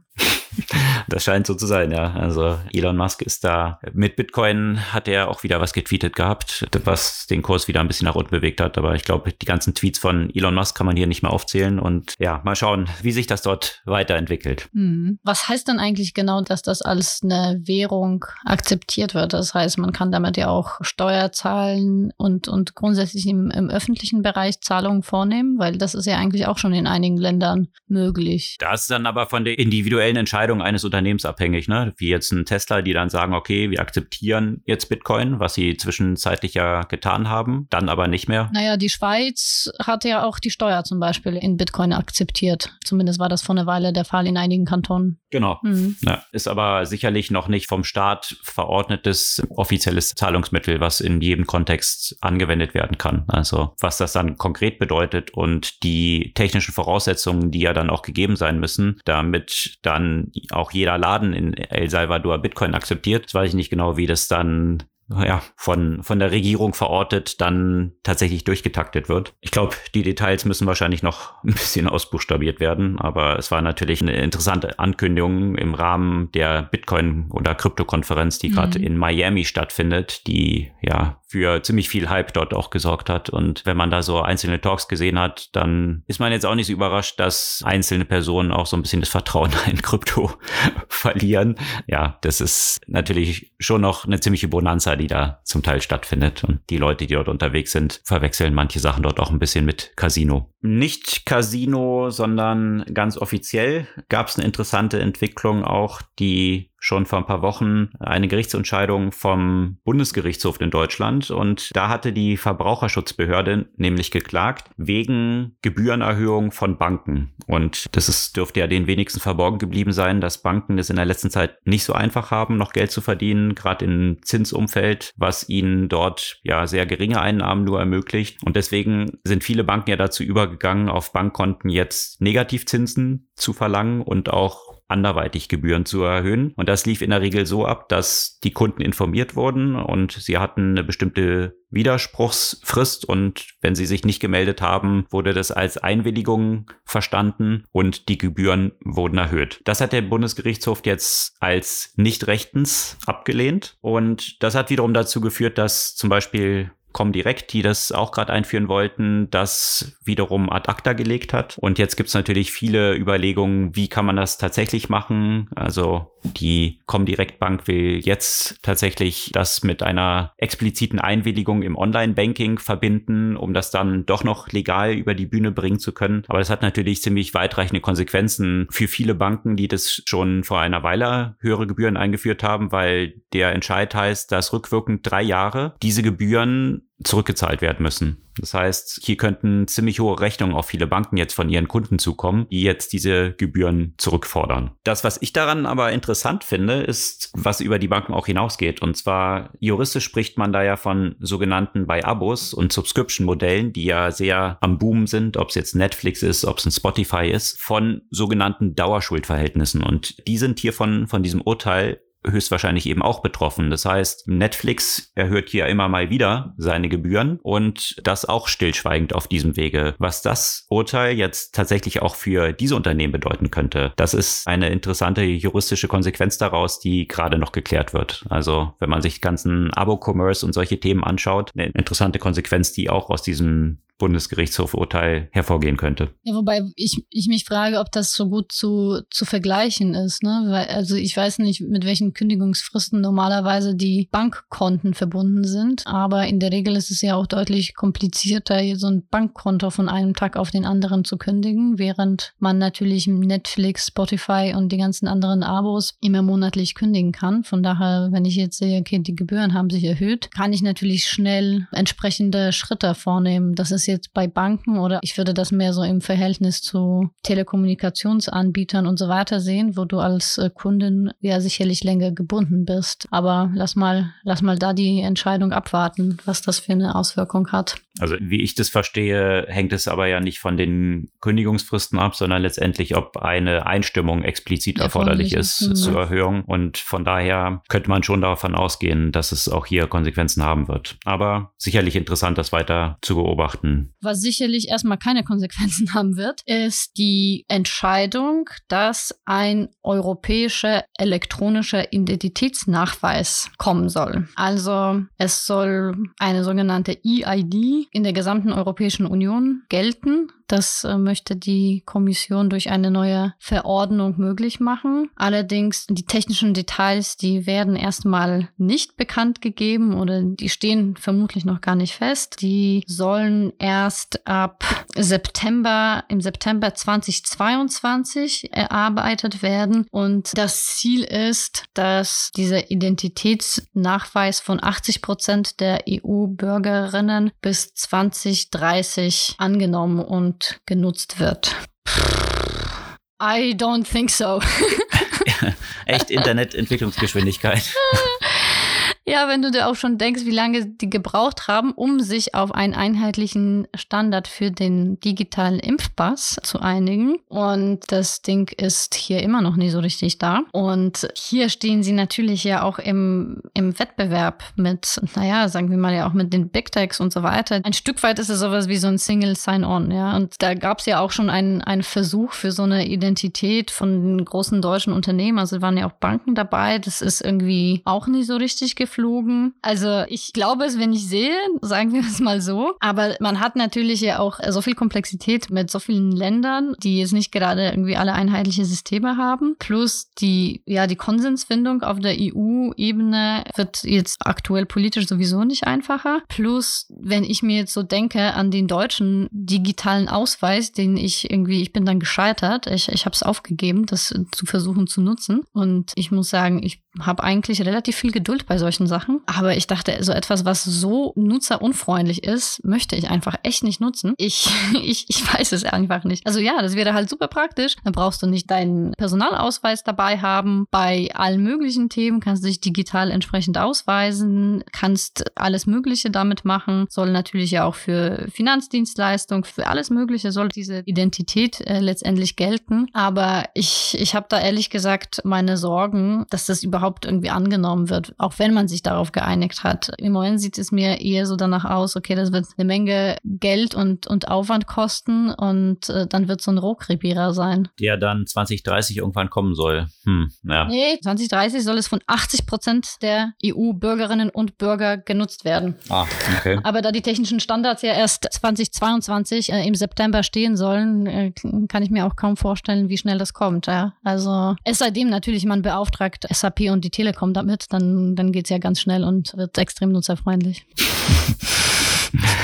Das scheint so zu sein, ja. Also Elon Musk ist da mit Bitcoin hat er auch wieder was getweetet gehabt, was den Kurs wieder ein bisschen nach unten bewegt hat. Aber ich glaube, die ganzen Tweets von Elon Musk kann man hier nicht mehr aufzählen und ja, mal schauen, wie sich das dort weiterentwickelt. Hm. Was heißt dann eigentlich genau, dass das als eine Währung akzeptiert wird? Das heißt, man kann damit ja auch Steuer zahlen und, und grundsätzlich im, im öffentlichen Bereich Zahlungen vornehmen, weil das ist ja eigentlich auch schon in einigen Ländern möglich. Das ist dann aber von der individuellen Entscheidung Entscheidung eines Unternehmens abhängig, ne? Wie jetzt ein Tesla, die dann sagen, okay, wir akzeptieren jetzt Bitcoin, was sie zwischenzeitlich ja getan haben, dann aber nicht mehr. Naja, die Schweiz hat ja auch die Steuer zum Beispiel in Bitcoin akzeptiert. Zumindest war das vor einer Weile der Fall in einigen Kantonen. Genau. Mhm. Ja, ist aber sicherlich noch nicht vom Staat verordnetes offizielles Zahlungsmittel, was in jedem Kontext angewendet werden kann. Also was das dann konkret bedeutet und die technischen Voraussetzungen, die ja dann auch gegeben sein müssen, damit dann auch jeder Laden in El Salvador Bitcoin akzeptiert. Das weiß ich nicht genau, wie das dann ja, von, von der Regierung verortet dann tatsächlich durchgetaktet wird. Ich glaube, die Details müssen wahrscheinlich noch ein bisschen ausbuchstabiert werden, aber es war natürlich eine interessante Ankündigung im Rahmen der Bitcoin- oder Krypto-Konferenz, die gerade mhm. in Miami stattfindet, die ja für ziemlich viel Hype dort auch gesorgt hat. Und wenn man da so einzelne Talks gesehen hat, dann ist man jetzt auch nicht so überrascht, dass einzelne Personen auch so ein bisschen das Vertrauen in Krypto verlieren. Ja, das ist natürlich schon noch eine ziemliche Bonanza, die da zum Teil stattfindet. Und die Leute, die dort unterwegs sind, verwechseln manche Sachen dort auch ein bisschen mit Casino. Nicht Casino, sondern ganz offiziell gab es eine interessante Entwicklung auch, die schon vor ein paar Wochen eine Gerichtsentscheidung vom Bundesgerichtshof in Deutschland und da hatte die Verbraucherschutzbehörde nämlich geklagt wegen Gebührenerhöhung von Banken. Und das ist, dürfte ja den wenigsten verborgen geblieben sein, dass Banken es in der letzten Zeit nicht so einfach haben, noch Geld zu verdienen, gerade im Zinsumfeld, was ihnen dort ja sehr geringe Einnahmen nur ermöglicht. Und deswegen sind viele Banken ja dazu übergegangen, auf Bankkonten jetzt Negativzinsen zu verlangen und auch anderweitig Gebühren zu erhöhen. Und das lief in der Regel so ab, dass die Kunden informiert wurden und sie hatten eine bestimmte Widerspruchsfrist und wenn sie sich nicht gemeldet haben, wurde das als Einwilligung verstanden und die Gebühren wurden erhöht. Das hat der Bundesgerichtshof jetzt als nicht rechtens abgelehnt und das hat wiederum dazu geführt, dass zum Beispiel Comdirect, die das auch gerade einführen wollten, das wiederum ad acta gelegt hat. Und jetzt gibt es natürlich viele Überlegungen, wie kann man das tatsächlich machen. Also die Comdirect Bank will jetzt tatsächlich das mit einer expliziten Einwilligung im Online-Banking verbinden, um das dann doch noch legal über die Bühne bringen zu können. Aber das hat natürlich ziemlich weitreichende Konsequenzen für viele Banken, die das schon vor einer Weile höhere Gebühren eingeführt haben, weil der Entscheid heißt, dass rückwirkend drei Jahre diese Gebühren zurückgezahlt werden müssen. Das heißt, hier könnten ziemlich hohe Rechnungen auf viele Banken jetzt von ihren Kunden zukommen, die jetzt diese Gebühren zurückfordern. Das, was ich daran aber interessant finde, ist, was über die Banken auch hinausgeht. Und zwar juristisch spricht man da ja von sogenannten bei Abos und Subscription-Modellen, die ja sehr am Boom sind, ob es jetzt Netflix ist, ob es ein Spotify ist, von sogenannten Dauerschuldverhältnissen. Und die sind hier von, von diesem Urteil höchstwahrscheinlich eben auch betroffen. Das heißt, Netflix erhöht hier immer mal wieder seine Gebühren und das auch stillschweigend auf diesem Wege. Was das Urteil jetzt tatsächlich auch für diese Unternehmen bedeuten könnte, das ist eine interessante juristische Konsequenz daraus, die gerade noch geklärt wird. Also wenn man sich ganzen Abo-Commerce und solche Themen anschaut, eine interessante Konsequenz, die auch aus diesem Bundesgerichtshof-Urteil hervorgehen könnte. Ja, wobei ich, ich mich frage, ob das so gut zu, zu vergleichen ist. Ne? Weil, also ich weiß nicht, mit welchen Kündigungsfristen normalerweise die Bankkonten verbunden sind, aber in der Regel ist es ja auch deutlich komplizierter, so ein Bankkonto von einem Tag auf den anderen zu kündigen, während man natürlich Netflix, Spotify und die ganzen anderen Abos immer monatlich kündigen kann. Von daher, wenn ich jetzt sehe, okay, die Gebühren haben sich erhöht, kann ich natürlich schnell entsprechende Schritte vornehmen. Das ist jetzt bei Banken oder ich würde das mehr so im Verhältnis zu Telekommunikationsanbietern und so weiter sehen, wo du als äh, Kundin ja sicherlich länger gebunden bist. Aber lass mal, lass mal da die Entscheidung abwarten, was das für eine Auswirkung hat. Also wie ich das verstehe, hängt es aber ja nicht von den Kündigungsfristen ab, sondern letztendlich, ob eine Einstimmung explizit erforderlich ist mhm. zur Erhöhung. Und von daher könnte man schon davon ausgehen, dass es auch hier Konsequenzen haben wird. Aber sicherlich interessant, das weiter zu beobachten. Was sicherlich erstmal keine Konsequenzen haben wird, ist die Entscheidung, dass ein europäischer elektronischer Identitätsnachweis kommen soll. Also es soll eine sogenannte EID in der gesamten Europäischen Union gelten. Das äh, möchte die Kommission durch eine neue Verordnung möglich machen. Allerdings die technischen Details, die werden erstmal nicht bekannt gegeben oder die stehen vermutlich noch gar nicht fest. Die sollen erst ab September, im September 2022 erarbeitet werden. Und das Ziel ist, dass dieser Identitätsnachweis von 80 Prozent der EU-Bürgerinnen bis 2030 angenommen und genutzt wird. I don't think so. Echt Internetentwicklungsgeschwindigkeit. Ja, wenn du dir auch schon denkst, wie lange die gebraucht haben, um sich auf einen einheitlichen Standard für den digitalen Impfpass zu einigen. Und das Ding ist hier immer noch nie so richtig da. Und hier stehen sie natürlich ja auch im, im Wettbewerb mit, naja, sagen wir mal ja auch mit den Big Techs und so weiter. Ein Stück weit ist es sowas wie so ein Single Sign-On, ja. Und da gab es ja auch schon einen, einen Versuch für so eine Identität von großen deutschen Unternehmen. Also waren ja auch Banken dabei. Das ist irgendwie auch nie so richtig geflogen geflogen. Also ich glaube es, wenn ich sehe, sagen wir es mal so. Aber man hat natürlich ja auch so viel Komplexität mit so vielen Ländern, die jetzt nicht gerade irgendwie alle einheitliche Systeme haben. Plus die, ja, die Konsensfindung auf der EU-Ebene wird jetzt aktuell politisch sowieso nicht einfacher. Plus, wenn ich mir jetzt so denke an den deutschen digitalen Ausweis, den ich irgendwie, ich bin dann gescheitert. Ich, ich habe es aufgegeben, das zu versuchen zu nutzen. Und ich muss sagen, ich habe eigentlich relativ viel Geduld bei solchen Sachen. Aber ich dachte, so etwas, was so nutzerunfreundlich ist, möchte ich einfach echt nicht nutzen. Ich, ich, ich weiß es einfach nicht. Also ja, das wäre halt super praktisch. Dann brauchst du nicht deinen Personalausweis dabei haben. Bei allen möglichen Themen kannst du dich digital entsprechend ausweisen, kannst alles Mögliche damit machen. Soll natürlich ja auch für Finanzdienstleistungen, für alles Mögliche soll diese Identität äh, letztendlich gelten. Aber ich, ich habe da ehrlich gesagt meine Sorgen, dass das überhaupt irgendwie angenommen wird, auch wenn man sich darauf geeinigt hat. Im Moment sieht es mir eher so danach aus, okay, das wird eine Menge Geld und, und Aufwand kosten und äh, dann wird so ein Rohkrepierer sein. Der dann 2030 irgendwann kommen soll. Hm, ja. Nee, 2030 soll es von 80 Prozent der EU-Bürgerinnen und Bürger genutzt werden. Ah, okay. Aber da die technischen Standards ja erst 2022 äh, im September stehen sollen, äh, kann ich mir auch kaum vorstellen, wie schnell das kommt. Ja? Also es seitdem natürlich man beauftragt SAP und die Telekom damit, dann, dann geht es ja ganz schnell und wird extrem nutzerfreundlich.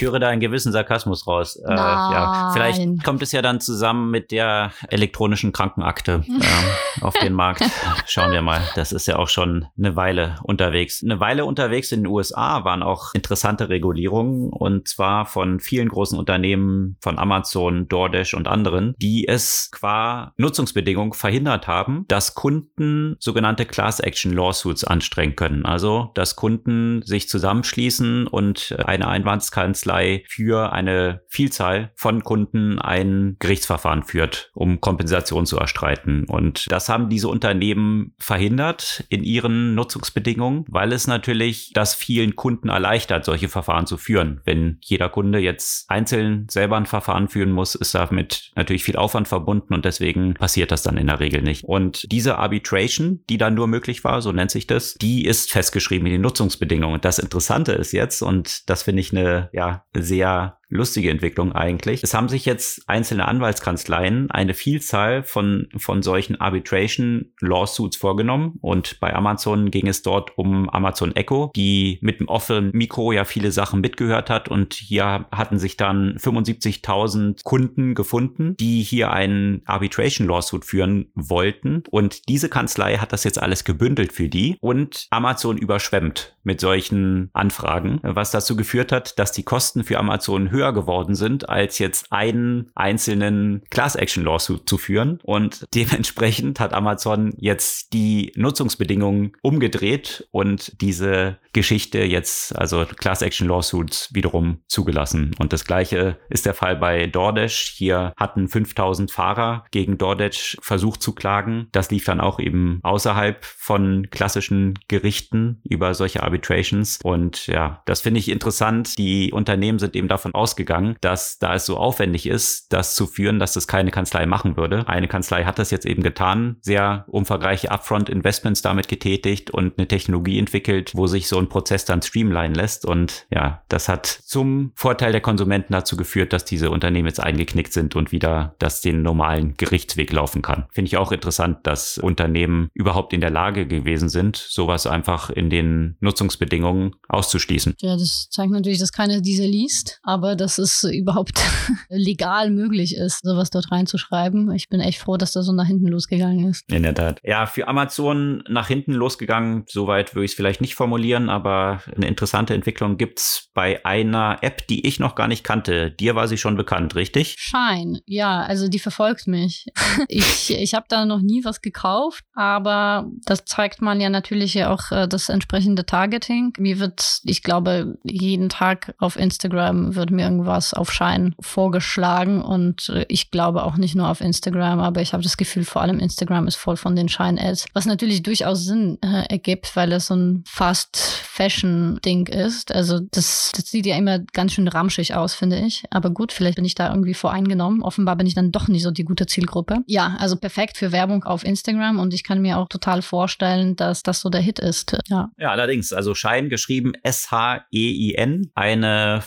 Ich höre da einen gewissen Sarkasmus raus. Äh, ja, vielleicht kommt es ja dann zusammen mit der elektronischen Krankenakte äh, auf den Markt. Schauen wir mal. Das ist ja auch schon eine Weile unterwegs. Eine Weile unterwegs in den USA waren auch interessante Regulierungen und zwar von vielen großen Unternehmen von Amazon, DoorDash und anderen, die es qua Nutzungsbedingung verhindert haben, dass Kunden sogenannte Class Action Lawsuits anstrengen können. Also, dass Kunden sich zusammenschließen und eine Einwandskanzlei Kanzlei für eine Vielzahl von Kunden ein Gerichtsverfahren führt, um Kompensation zu erstreiten. Und das haben diese Unternehmen verhindert in ihren Nutzungsbedingungen, weil es natürlich das vielen Kunden erleichtert, solche Verfahren zu führen. Wenn jeder Kunde jetzt einzeln selber ein Verfahren führen muss, ist damit natürlich viel Aufwand verbunden und deswegen passiert das dann in der Regel nicht. Und diese Arbitration, die dann nur möglich war, so nennt sich das, die ist festgeschrieben in den Nutzungsbedingungen. Das Interessante ist jetzt, und das finde ich eine ja, sehr lustige Entwicklung eigentlich. Es haben sich jetzt einzelne Anwaltskanzleien eine Vielzahl von, von solchen Arbitration Lawsuits vorgenommen. Und bei Amazon ging es dort um Amazon Echo, die mit dem offenen Mikro ja viele Sachen mitgehört hat. Und hier hatten sich dann 75.000 Kunden gefunden, die hier einen Arbitration Lawsuit führen wollten. Und diese Kanzlei hat das jetzt alles gebündelt für die. Und Amazon überschwemmt mit solchen Anfragen, was dazu geführt hat, dass die Kosten für Amazon höher höher geworden sind, als jetzt einen einzelnen Class-Action-Lawsuit zu führen. Und dementsprechend hat Amazon jetzt die Nutzungsbedingungen umgedreht und diese Geschichte jetzt, also Class-Action-Lawsuits wiederum zugelassen. Und das gleiche ist der Fall bei DoorDash. Hier hatten 5000 Fahrer gegen DoorDash versucht zu klagen. Das lief dann auch eben außerhalb von klassischen Gerichten über solche Arbitrations. Und ja, das finde ich interessant. Die Unternehmen sind eben davon aus ausgegangen, dass da es so aufwendig ist, das zu führen, dass das keine Kanzlei machen würde. Eine Kanzlei hat das jetzt eben getan, sehr umfangreiche Upfront-Investments damit getätigt und eine Technologie entwickelt, wo sich so ein Prozess dann streamline lässt. Und ja, das hat zum Vorteil der Konsumenten dazu geführt, dass diese Unternehmen jetzt eingeknickt sind und wieder das den normalen Gerichtsweg laufen kann. Finde ich auch interessant, dass Unternehmen überhaupt in der Lage gewesen sind, sowas einfach in den Nutzungsbedingungen auszuschließen. Ja, das zeigt natürlich, dass keiner diese liest, aber dass es überhaupt legal möglich ist, sowas dort reinzuschreiben. Ich bin echt froh, dass das so nach hinten losgegangen ist. In der Tat. Ja, für Amazon nach hinten losgegangen, soweit würde ich es vielleicht nicht formulieren, aber eine interessante Entwicklung gibt es bei einer App, die ich noch gar nicht kannte. Dir war sie schon bekannt, richtig? Shine, ja, also die verfolgt mich. ich ich habe da noch nie was gekauft, aber das zeigt man ja natürlich ja auch äh, das entsprechende Targeting. Mir wird, ich glaube, jeden Tag auf Instagram wird mir irgendwas auf Shine vorgeschlagen und äh, ich glaube auch nicht nur auf Instagram, aber ich habe das Gefühl, vor allem Instagram ist voll von den Shine-Ads, was natürlich durchaus Sinn äh, ergibt, weil es so ein Fast-Fashion-Ding ist. Also das, das sieht ja immer ganz schön ramschig aus, finde ich. Aber gut, vielleicht bin ich da irgendwie voreingenommen. Offenbar bin ich dann doch nicht so die gute Zielgruppe. Ja, also perfekt für Werbung auf Instagram und ich kann mir auch total vorstellen, dass das so der Hit ist. Ja, ja allerdings. Also Shine geschrieben S-H-E-I-N, eine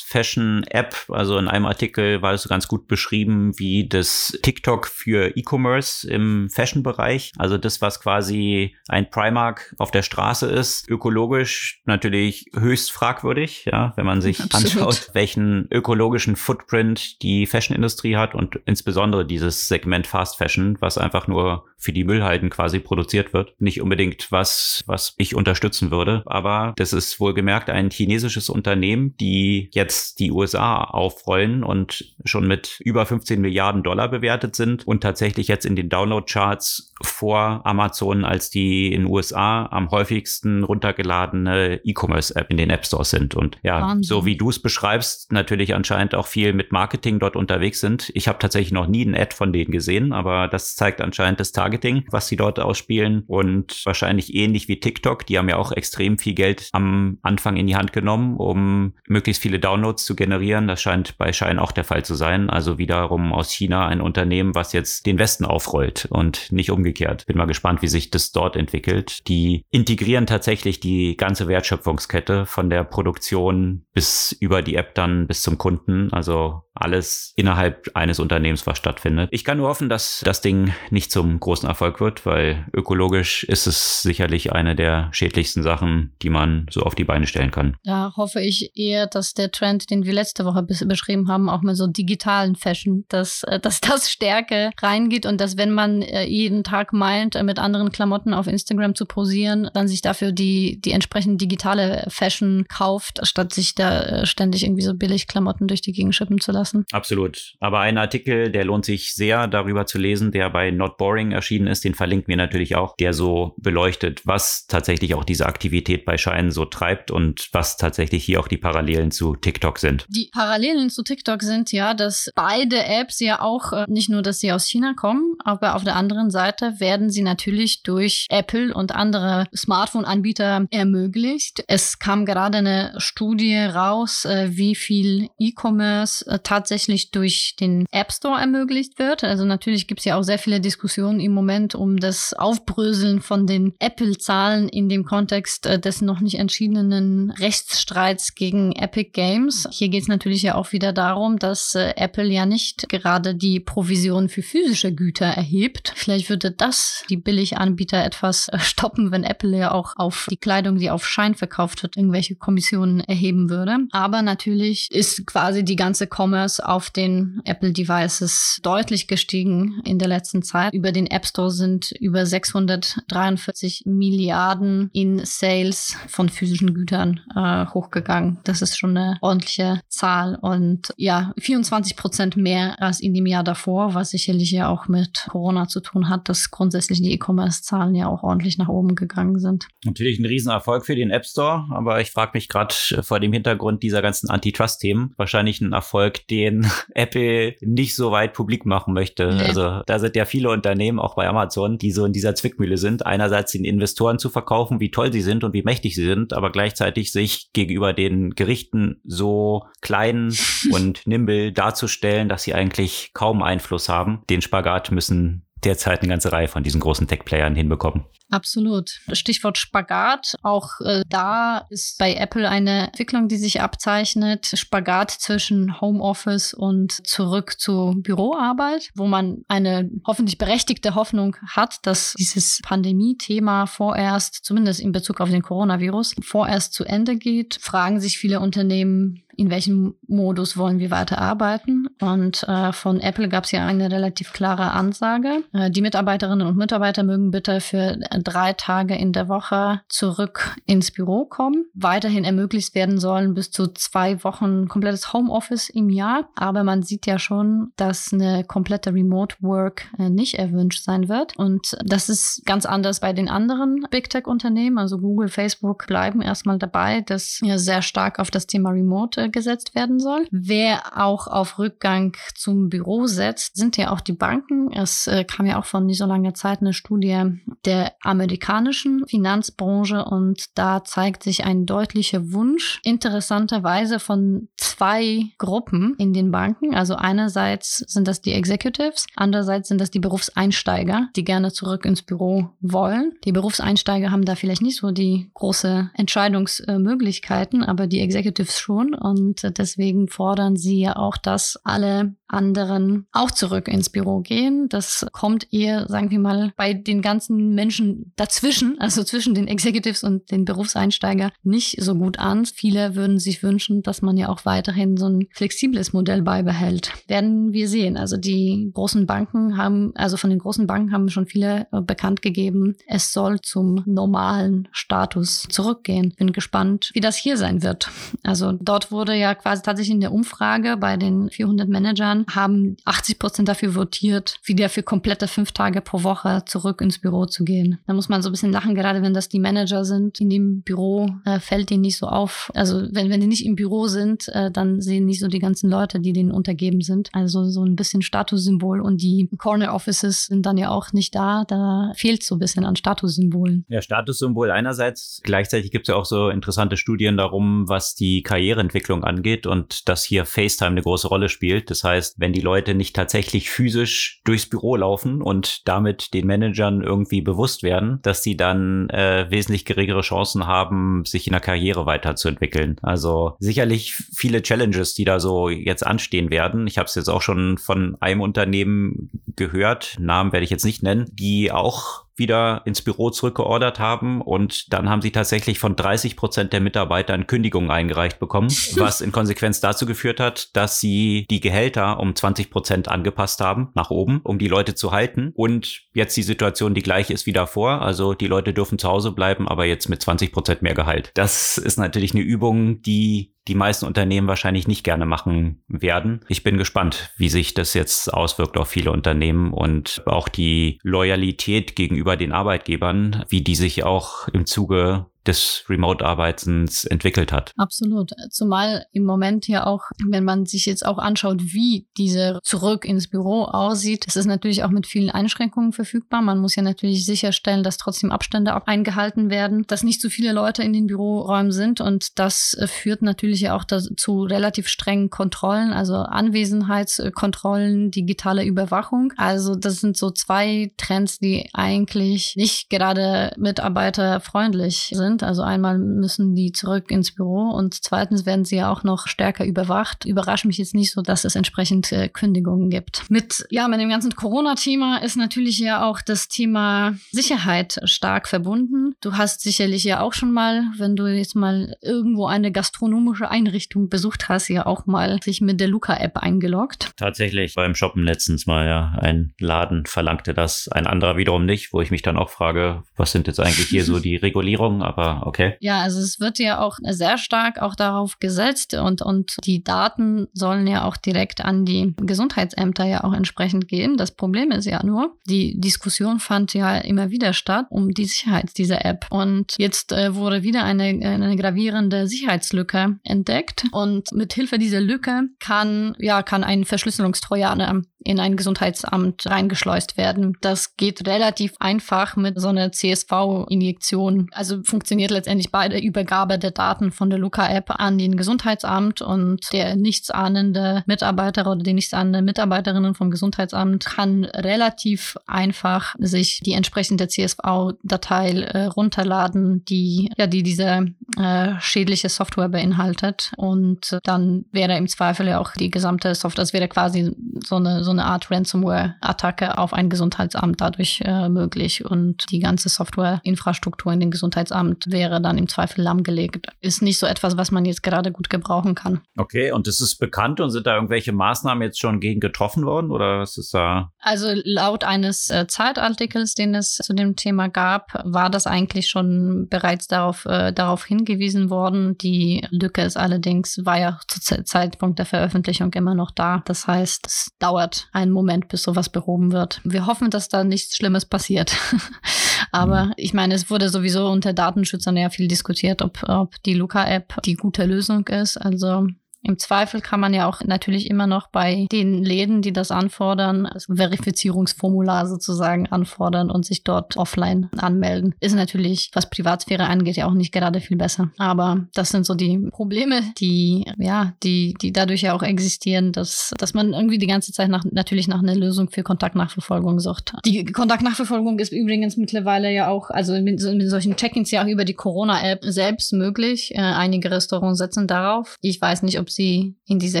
Fast-Fashion-App. Also in einem Artikel war es so ganz gut beschrieben, wie das TikTok für E-Commerce im Fashion-Bereich. Also das, was quasi ein Primark auf der Straße ist, ökologisch natürlich höchst fragwürdig, ja, wenn man sich Absolut. anschaut, welchen ökologischen Footprint die Fashion-Industrie hat und insbesondere dieses Segment Fast Fashion, was einfach nur für die Müllhalden quasi produziert wird. Nicht unbedingt was, was ich unterstützen würde, aber das ist wohlgemerkt ein chinesisches Unternehmen, die jetzt die USA aufrollen und schon mit über 15 Milliarden Dollar bewertet sind und tatsächlich jetzt in den Download-Charts vor Amazon als die in den USA am häufigsten runtergeladene E-Commerce-App in den App Stores sind. Und ja, Wahnsinn. so wie du es beschreibst, natürlich anscheinend auch viel mit Marketing dort unterwegs sind. Ich habe tatsächlich noch nie ein Ad von denen gesehen, aber das zeigt anscheinend das Targeting, was sie dort ausspielen. Und wahrscheinlich ähnlich wie TikTok, die haben ja auch extrem viel Geld am Anfang in die Hand genommen, um möglichst viele Downloads zu generieren. Das scheint bei Shine auch der Fall zu sein. Also wiederum aus China ein Unternehmen, was jetzt den Westen aufrollt und nicht umgekehrt. Bin mal gespannt, wie sich das dort entwickelt. Die integrieren tatsächlich die ganze Wertschöpfungskette von der Produktion bis über die App dann bis zum Kunden. Also alles innerhalb eines Unternehmens, was stattfindet. Ich kann nur hoffen, dass das Ding nicht zum großen Erfolg wird, weil ökologisch ist es sicherlich eine der schädlichsten Sachen, die man so auf die Beine stellen kann. Da hoffe ich eher, dass der Trend, den wir letzte Woche beschrieben haben, auch mit so digitalen Fashion, dass, äh, dass das Stärke reingeht und dass wenn man äh, jeden Tag meint, äh, mit anderen Klamotten auf Instagram zu posieren, dann sich dafür die, die entsprechend digitale Fashion kauft, statt sich da ständig irgendwie so billig Klamotten durch die Gegend schippen zu lassen lassen. Absolut. Aber ein Artikel, der lohnt sich sehr darüber zu lesen, der bei Not Boring erschienen ist, den verlinkt mir natürlich auch, der so beleuchtet, was tatsächlich auch diese Aktivität bei Scheinen so treibt und was tatsächlich hier auch die Parallelen zu TikTok sind. Die Parallelen zu TikTok sind ja, dass beide Apps ja auch äh, nicht nur, dass sie aus China kommen, aber auf der anderen Seite werden sie natürlich durch Apple und andere Smartphone-Anbieter ermöglicht. Es kam gerade eine Studie raus, äh, wie viel E-Commerce äh, tatsächlich durch den App Store ermöglicht wird. Also natürlich gibt es ja auch sehr viele Diskussionen im Moment um das Aufbröseln von den Apple-Zahlen in dem Kontext äh, des noch nicht entschiedenen Rechtsstreits gegen Epic Games. Hier geht es natürlich ja auch wieder darum, dass äh, Apple ja nicht gerade die Provision für physische Güter erhebt. Vielleicht würde das die Billiganbieter etwas äh, stoppen, wenn Apple ja auch auf die Kleidung, die auf Schein verkauft wird, irgendwelche Kommissionen erheben würde. Aber natürlich ist quasi die ganze Commerce E-Commerce auf den Apple Devices deutlich gestiegen in der letzten Zeit. Über den App Store sind über 643 Milliarden in Sales von physischen Gütern äh, hochgegangen. Das ist schon eine ordentliche Zahl und ja, 24 Prozent mehr als in dem Jahr davor, was sicherlich ja auch mit Corona zu tun hat, dass grundsätzlich die E-Commerce-Zahlen ja auch ordentlich nach oben gegangen sind. Natürlich ein Riesenerfolg für den App Store, aber ich frage mich gerade vor dem Hintergrund dieser ganzen Antitrust-Themen wahrscheinlich ein Erfolg, den Apple nicht so weit publik machen möchte. Nee. Also da sind ja viele Unternehmen, auch bei Amazon, die so in dieser Zwickmühle sind. Einerseits den Investoren zu verkaufen, wie toll sie sind und wie mächtig sie sind, aber gleichzeitig sich gegenüber den Gerichten so klein und nimble darzustellen, dass sie eigentlich kaum Einfluss haben. Den Spagat müssen derzeit eine ganze Reihe von diesen großen Tech-Playern hinbekommen. Absolut. Stichwort Spagat. Auch äh, da ist bei Apple eine Entwicklung, die sich abzeichnet. Spagat zwischen Homeoffice und zurück zur Büroarbeit, wo man eine hoffentlich berechtigte Hoffnung hat, dass dieses Pandemie-Thema vorerst, zumindest in Bezug auf den Coronavirus, vorerst zu Ende geht. Fragen sich viele Unternehmen, in welchem Modus wollen wir weiter arbeiten. Und äh, von Apple gab es ja eine relativ klare Ansage. Äh, die Mitarbeiterinnen und Mitarbeiter mögen bitte für drei Tage in der Woche zurück ins Büro kommen. Weiterhin ermöglicht werden sollen bis zu zwei Wochen komplettes Homeoffice im Jahr. Aber man sieht ja schon, dass eine komplette Remote Work äh, nicht erwünscht sein wird. Und das ist ganz anders bei den anderen Big Tech Unternehmen. Also Google, Facebook bleiben erstmal dabei, dass ja sehr stark auf das Thema Remote äh, gesetzt werden soll. Wer auch auf Rückgang zum Büro setzt, sind ja auch die Banken. Es äh, kam ja auch von nicht so langer Zeit eine Studie der amerikanischen Finanzbranche und da zeigt sich ein deutlicher Wunsch, interessanterweise von zwei Gruppen in den Banken. Also einerseits sind das die Executives, andererseits sind das die Berufseinsteiger, die gerne zurück ins Büro wollen. Die Berufseinsteiger haben da vielleicht nicht so die große Entscheidungsmöglichkeiten, aber die Executives schon und deswegen fordern sie ja auch, dass alle anderen auch zurück ins Büro gehen. Das kommt eher, sagen wir mal, bei den ganzen Menschen dazwischen, also zwischen den Executives und den Berufseinsteiger, nicht so gut an. Viele würden sich wünschen, dass man ja auch weiterhin so ein flexibles Modell beibehält. Werden wir sehen. Also die großen Banken haben, also von den großen Banken haben schon viele äh, bekannt gegeben, es soll zum normalen Status zurückgehen. Bin gespannt, wie das hier sein wird. Also dort wurde ja quasi tatsächlich in der Umfrage bei den 400 Managern haben 80 Prozent dafür votiert, wieder für komplette fünf Tage pro Woche zurück ins Büro zu gehen. Da muss man so ein bisschen lachen, gerade wenn das die Manager sind. In dem Büro äh, fällt ihnen nicht so auf. Also wenn, wenn die nicht im Büro sind, äh, dann sehen nicht so die ganzen Leute, die denen untergeben sind. Also so ein bisschen Statussymbol und die Corner Offices sind dann ja auch nicht da. Da fehlt so ein bisschen an Statussymbolen. Ja, Statussymbol einerseits. Gleichzeitig gibt es ja auch so interessante Studien darum, was die Karriereentwicklung angeht und dass hier FaceTime eine große Rolle spielt. Das heißt, wenn die Leute nicht tatsächlich physisch durchs Büro laufen und damit den Managern irgendwie bewusst werden, dass sie dann äh, wesentlich geringere Chancen haben, sich in der Karriere weiterzuentwickeln. Also sicherlich viele Challenges, die da so jetzt anstehen werden. Ich habe es jetzt auch schon von einem Unternehmen gehört, Namen werde ich jetzt nicht nennen, die auch wieder ins Büro zurückgeordert haben. Und dann haben sie tatsächlich von 30 Prozent der Mitarbeiter eine Kündigung eingereicht bekommen, was in Konsequenz dazu geführt hat, dass sie die Gehälter um 20 Prozent angepasst haben nach oben, um die Leute zu halten. Und jetzt die Situation die gleiche ist wie davor, also die Leute dürfen zu Hause bleiben, aber jetzt mit 20 Prozent mehr Gehalt. Das ist natürlich eine Übung, die die meisten Unternehmen wahrscheinlich nicht gerne machen werden. Ich bin gespannt, wie sich das jetzt auswirkt auf viele Unternehmen und auch die Loyalität gegenüber den Arbeitgebern, wie die sich auch im Zuge des Remote-Arbeitens entwickelt hat. Absolut. Zumal im Moment ja auch, wenn man sich jetzt auch anschaut, wie diese zurück ins Büro aussieht, es ist natürlich auch mit vielen Einschränkungen verfügbar. Man muss ja natürlich sicherstellen, dass trotzdem Abstände auch eingehalten werden, dass nicht zu viele Leute in den Büroräumen sind und das führt natürlich ja auch zu relativ strengen Kontrollen, also Anwesenheitskontrollen, digitale Überwachung. Also das sind so zwei Trends, die eigentlich nicht gerade mitarbeiterfreundlich sind sind. Also einmal müssen die zurück ins Büro und zweitens werden sie ja auch noch stärker überwacht. Überrascht mich jetzt nicht so, dass es entsprechend äh, Kündigungen gibt. Mit, ja, mit dem ganzen Corona-Thema ist natürlich ja auch das Thema Sicherheit stark verbunden. Du hast sicherlich ja auch schon mal, wenn du jetzt mal irgendwo eine gastronomische Einrichtung besucht hast, ja auch mal sich mit der Luca-App eingeloggt. Tatsächlich beim Shoppen letztens mal, ja. Ein Laden verlangte das, ein anderer wiederum nicht, wo ich mich dann auch frage, was sind jetzt eigentlich hier so die Regulierungen? Aber aber okay. Ja, also es wird ja auch sehr stark auch darauf gesetzt und, und die Daten sollen ja auch direkt an die Gesundheitsämter ja auch entsprechend gehen. Das Problem ist ja nur, die Diskussion fand ja immer wieder statt um die Sicherheit dieser App. Und jetzt äh, wurde wieder eine, eine gravierende Sicherheitslücke entdeckt. Und mit Hilfe dieser Lücke kann, ja, kann ein Verschlüsselungstrojaner in ein Gesundheitsamt reingeschleust werden. Das geht relativ einfach mit so einer CSV-Injektion. Also funktioniert letztendlich bei der Übergabe der Daten von der Luca-App an den Gesundheitsamt und der nichtsahnende Mitarbeiter oder die nichtsahnende Mitarbeiterinnen vom Gesundheitsamt kann relativ einfach sich die entsprechende CSV-Datei äh, runterladen, die ja die diese äh, schädliche Software beinhaltet und dann wäre im Zweifel ja auch die gesamte Software, das wäre quasi so eine so eine Art Ransomware-Attacke auf ein Gesundheitsamt dadurch äh, möglich und die ganze Softwareinfrastruktur in den Gesundheitsamt wäre dann im Zweifel lahmgelegt. Ist nicht so etwas, was man jetzt gerade gut gebrauchen kann. Okay, und ist es bekannt und sind da irgendwelche Maßnahmen jetzt schon gegen getroffen worden oder was ist da? Also laut eines äh, Zeitartikels, den es zu dem Thema gab, war das eigentlich schon bereits darauf, äh, darauf hingewiesen worden. Die Lücke ist allerdings, war ja zu Zeitpunkt der Veröffentlichung immer noch da. Das heißt, es dauert einen Moment, bis sowas behoben wird. Wir hoffen, dass da nichts Schlimmes passiert. Aber mhm. ich meine, es wurde sowieso unter Datenschützern ja viel diskutiert, ob, ob die Luca-App die gute Lösung ist. Also im Zweifel kann man ja auch natürlich immer noch bei den Läden, die das anfordern, also Verifizierungsformular sozusagen anfordern und sich dort offline anmelden. Ist natürlich, was Privatsphäre angeht, ja auch nicht gerade viel besser. Aber das sind so die Probleme, die, ja, die, die dadurch ja auch existieren, dass, dass man irgendwie die ganze Zeit nach, natürlich nach einer Lösung für Kontaktnachverfolgung sucht. Die Kontaktnachverfolgung ist übrigens mittlerweile ja auch, also mit, mit solchen Check-ins ja auch über die Corona-App selbst möglich. Äh, einige Restaurants setzen darauf. Ich weiß nicht, ob sie in dieser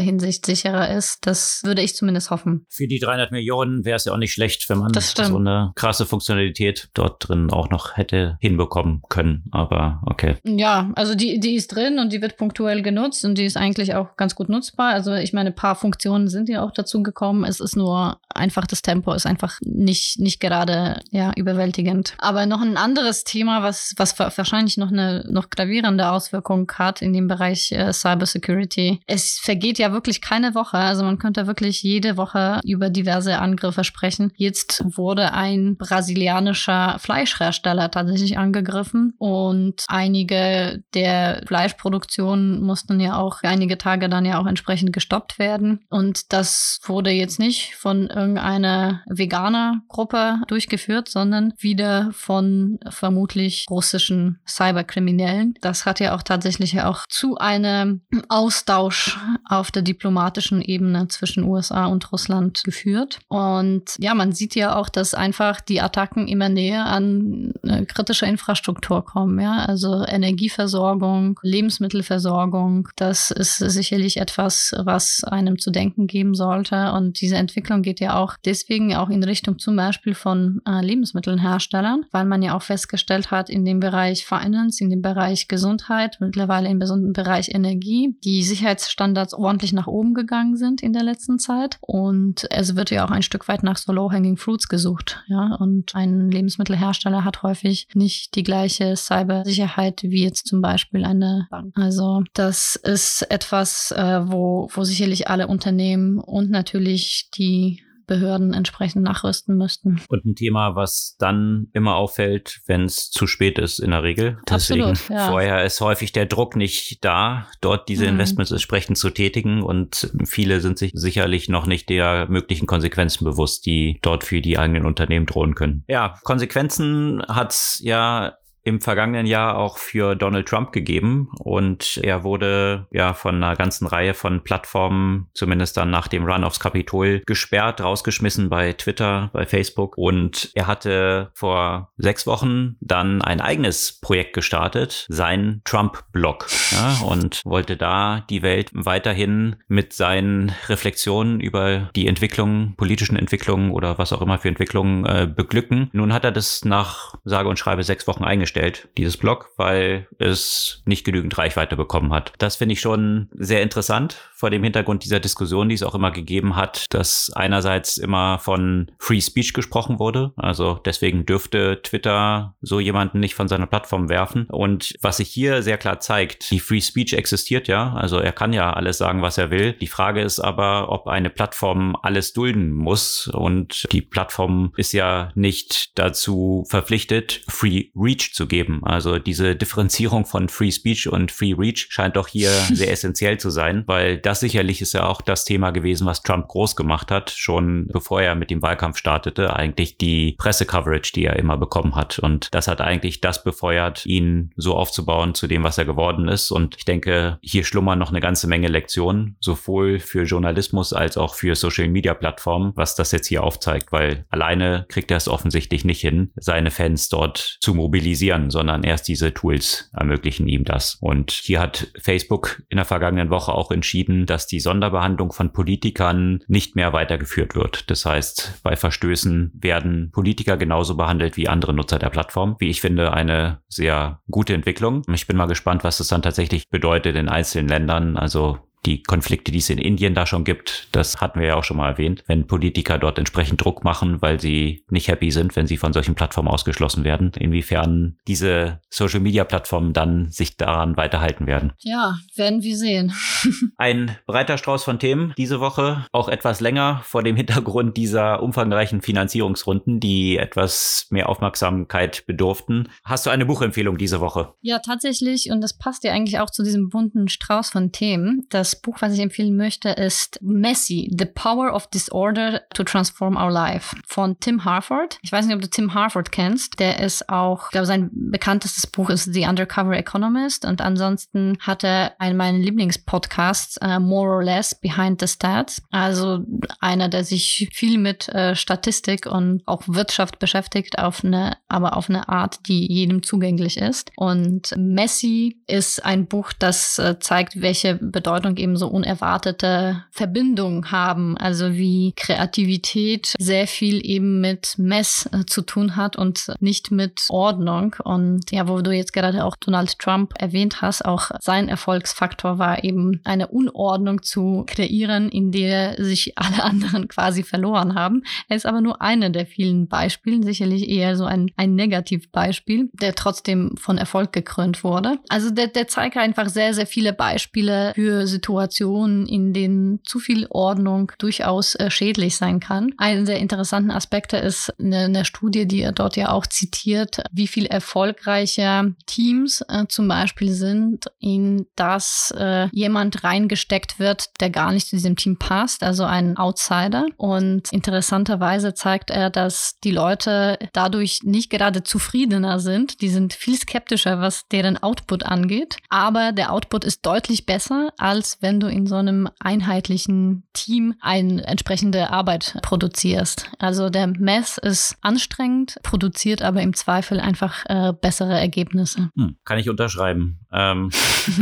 Hinsicht sicherer ist. Das würde ich zumindest hoffen. Für die 300 Millionen wäre es ja auch nicht schlecht, wenn man so eine krasse Funktionalität dort drin auch noch hätte hinbekommen können. Aber okay. Ja, also die, die ist drin und die wird punktuell genutzt und die ist eigentlich auch ganz gut nutzbar. Also ich meine, ein paar Funktionen sind ja auch dazu gekommen. Es ist nur einfach das Tempo ist einfach nicht, nicht gerade ja, überwältigend. Aber noch ein anderes Thema, was, was wahrscheinlich noch eine noch gravierende Auswirkung hat in dem Bereich äh, Cybersecurity, es vergeht ja wirklich keine Woche. Also man könnte wirklich jede Woche über diverse Angriffe sprechen. Jetzt wurde ein brasilianischer Fleischhersteller tatsächlich angegriffen und einige der Fleischproduktionen mussten ja auch einige Tage dann ja auch entsprechend gestoppt werden. Und das wurde jetzt nicht von irgendeiner Veganer-Gruppe durchgeführt, sondern wieder von vermutlich russischen Cyberkriminellen. Das hat ja auch tatsächlich auch zu einem Austausch auf der diplomatischen Ebene zwischen USA und Russland geführt. Und ja, man sieht ja auch, dass einfach die Attacken immer näher an äh, kritische Infrastruktur kommen. Ja, also Energieversorgung, Lebensmittelversorgung. Das ist sicherlich etwas, was einem zu denken geben sollte. Und diese Entwicklung geht ja auch deswegen auch in Richtung zum Beispiel von äh, Lebensmittelherstellern, weil man ja auch festgestellt hat, in dem Bereich Finance, in dem Bereich Gesundheit, mittlerweile im besonderen Bereich Energie, die Sicherheits Sicherheitsstandards ordentlich nach oben gegangen sind in der letzten Zeit. Und es wird ja auch ein Stück weit nach so Low-Hanging Fruits gesucht. Ja, und ein Lebensmittelhersteller hat häufig nicht die gleiche Cybersicherheit wie jetzt zum Beispiel eine Bank. Also das ist etwas, äh, wo, wo sicherlich alle Unternehmen und natürlich die Behörden entsprechend nachrüsten müssten. Und ein Thema, was dann immer auffällt, wenn es zu spät ist in der Regel. Deswegen Absolut, ja. vorher ist häufig der Druck nicht da, dort diese mhm. Investments entsprechend zu tätigen und viele sind sich sicherlich noch nicht der möglichen Konsequenzen bewusst, die dort für die eigenen Unternehmen drohen können. Ja, Konsequenzen hat's ja im vergangenen Jahr auch für Donald Trump gegeben. Und er wurde ja von einer ganzen Reihe von Plattformen, zumindest dann nach dem Run aufs Kapitol, gesperrt, rausgeschmissen bei Twitter, bei Facebook. Und er hatte vor sechs Wochen dann ein eigenes Projekt gestartet, sein Trump-Blog. Ja, und wollte da die Welt weiterhin mit seinen Reflexionen über die Entwicklung, politischen Entwicklungen oder was auch immer für Entwicklungen äh, beglücken. Nun hat er das nach sage und schreibe sechs Wochen eingestellt eingestellt, dieses Blog, weil es nicht genügend Reichweite bekommen hat. Das finde ich schon sehr interessant vor dem Hintergrund dieser Diskussion, die es auch immer gegeben hat, dass einerseits immer von Free Speech gesprochen wurde. Also deswegen dürfte Twitter so jemanden nicht von seiner Plattform werfen. Und was sich hier sehr klar zeigt, die Free Speech existiert ja. Also er kann ja alles sagen, was er will. Die Frage ist aber, ob eine Plattform alles dulden muss. Und die Plattform ist ja nicht dazu verpflichtet, Free Reach zu geben. Also diese Differenzierung von Free Speech und Free Reach scheint doch hier sehr essentiell zu sein, weil das sicherlich ist ja auch das Thema gewesen, was Trump groß gemacht hat, schon bevor er mit dem Wahlkampf startete, eigentlich die Pressecoverage, die er immer bekommen hat. Und das hat eigentlich das befeuert, ihn so aufzubauen zu dem, was er geworden ist. Und ich denke, hier schlummern noch eine ganze Menge Lektionen, sowohl für Journalismus als auch für Social Media Plattformen, was das jetzt hier aufzeigt, weil alleine kriegt er es offensichtlich nicht hin, seine Fans dort zu mobilisieren produzieren, sondern erst diese Tools ermöglichen ihm das. Und hier hat Facebook in der vergangenen Woche auch entschieden, dass die Sonderbehandlung von Politikern nicht mehr weitergeführt wird. Das heißt, bei Verstößen werden Politiker genauso behandelt wie andere Nutzer der Plattform. Wie ich finde, eine sehr gute Entwicklung. Ich bin mal gespannt, was das dann tatsächlich bedeutet in einzelnen Ländern. Also die Konflikte, die es in Indien da schon gibt, das hatten wir ja auch schon mal erwähnt, wenn Politiker dort entsprechend Druck machen, weil sie nicht happy sind, wenn sie von solchen Plattformen ausgeschlossen werden, inwiefern diese Social-Media-Plattformen dann sich daran weiterhalten werden. Ja, werden wir sehen. Ein breiter Strauß von Themen diese Woche, auch etwas länger vor dem Hintergrund dieser umfangreichen Finanzierungsrunden, die etwas mehr Aufmerksamkeit bedurften. Hast du eine Buchempfehlung diese Woche? Ja, tatsächlich, und das passt ja eigentlich auch zu diesem bunten Strauß von Themen. Das Buch, was ich empfehlen möchte, ist Messy, The Power of Disorder to Transform Our Life von Tim Harford. Ich weiß nicht, ob du Tim Harford kennst. Der ist auch, ich glaube, sein bekanntestes Buch ist The Undercover Economist und ansonsten hat er einen meiner Lieblingspodcasts, uh, More or Less Behind the Stats. Also einer, der sich viel mit uh, Statistik und auch Wirtschaft beschäftigt, auf eine, aber auf eine Art, die jedem zugänglich ist. Und Messy ist ein Buch, das uh, zeigt, welche Bedeutung eben so unerwartete Verbindungen haben, also wie Kreativität sehr viel eben mit Mess äh, zu tun hat und nicht mit Ordnung. Und ja, wo du jetzt gerade auch Donald Trump erwähnt hast, auch sein Erfolgsfaktor war eben eine Unordnung zu kreieren, in der sich alle anderen quasi verloren haben. Er ist aber nur eine der vielen Beispielen, sicherlich eher so ein, ein Negativbeispiel, der trotzdem von Erfolg gekrönt wurde. Also der, der zeigt einfach sehr, sehr viele Beispiele für Situationen, Situationen, in denen zu viel Ordnung durchaus äh, schädlich sein kann. Einer der interessanten Aspekte ist eine, eine, Studie, die er dort ja auch zitiert, wie viel erfolgreicher Teams äh, zum Beispiel sind, in das äh, jemand reingesteckt wird, der gar nicht zu diesem Team passt, also ein Outsider. Und interessanterweise zeigt er, dass die Leute dadurch nicht gerade zufriedener sind. Die sind viel skeptischer, was deren Output angeht. Aber der Output ist deutlich besser, als wenn du in so einem einheitlichen Team eine entsprechende Arbeit produzierst. Also der Mess ist anstrengend, produziert aber im Zweifel einfach äh, bessere Ergebnisse. Hm, kann ich unterschreiben. Ähm,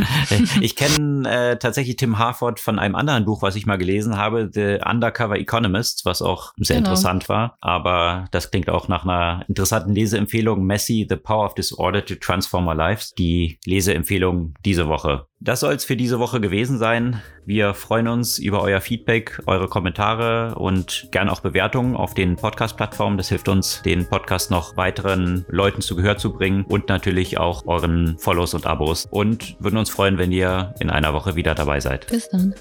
ich kenne äh, tatsächlich Tim Harford von einem anderen Buch, was ich mal gelesen habe, The Undercover Economist, was auch sehr genau. interessant war. Aber das klingt auch nach einer interessanten Leseempfehlung. Messi, The Power of Disorder to Transform Our Lives. Die Leseempfehlung diese Woche. Das soll es für diese Woche gewesen sein. Wir freuen uns über euer Feedback, eure Kommentare und gern auch Bewertungen auf den Podcast-Plattformen. Das hilft uns, den Podcast noch weiteren Leuten zu Gehör zu bringen und natürlich auch euren Follows und Abos. Und würden uns freuen, wenn ihr in einer Woche wieder dabei seid. Bis dann.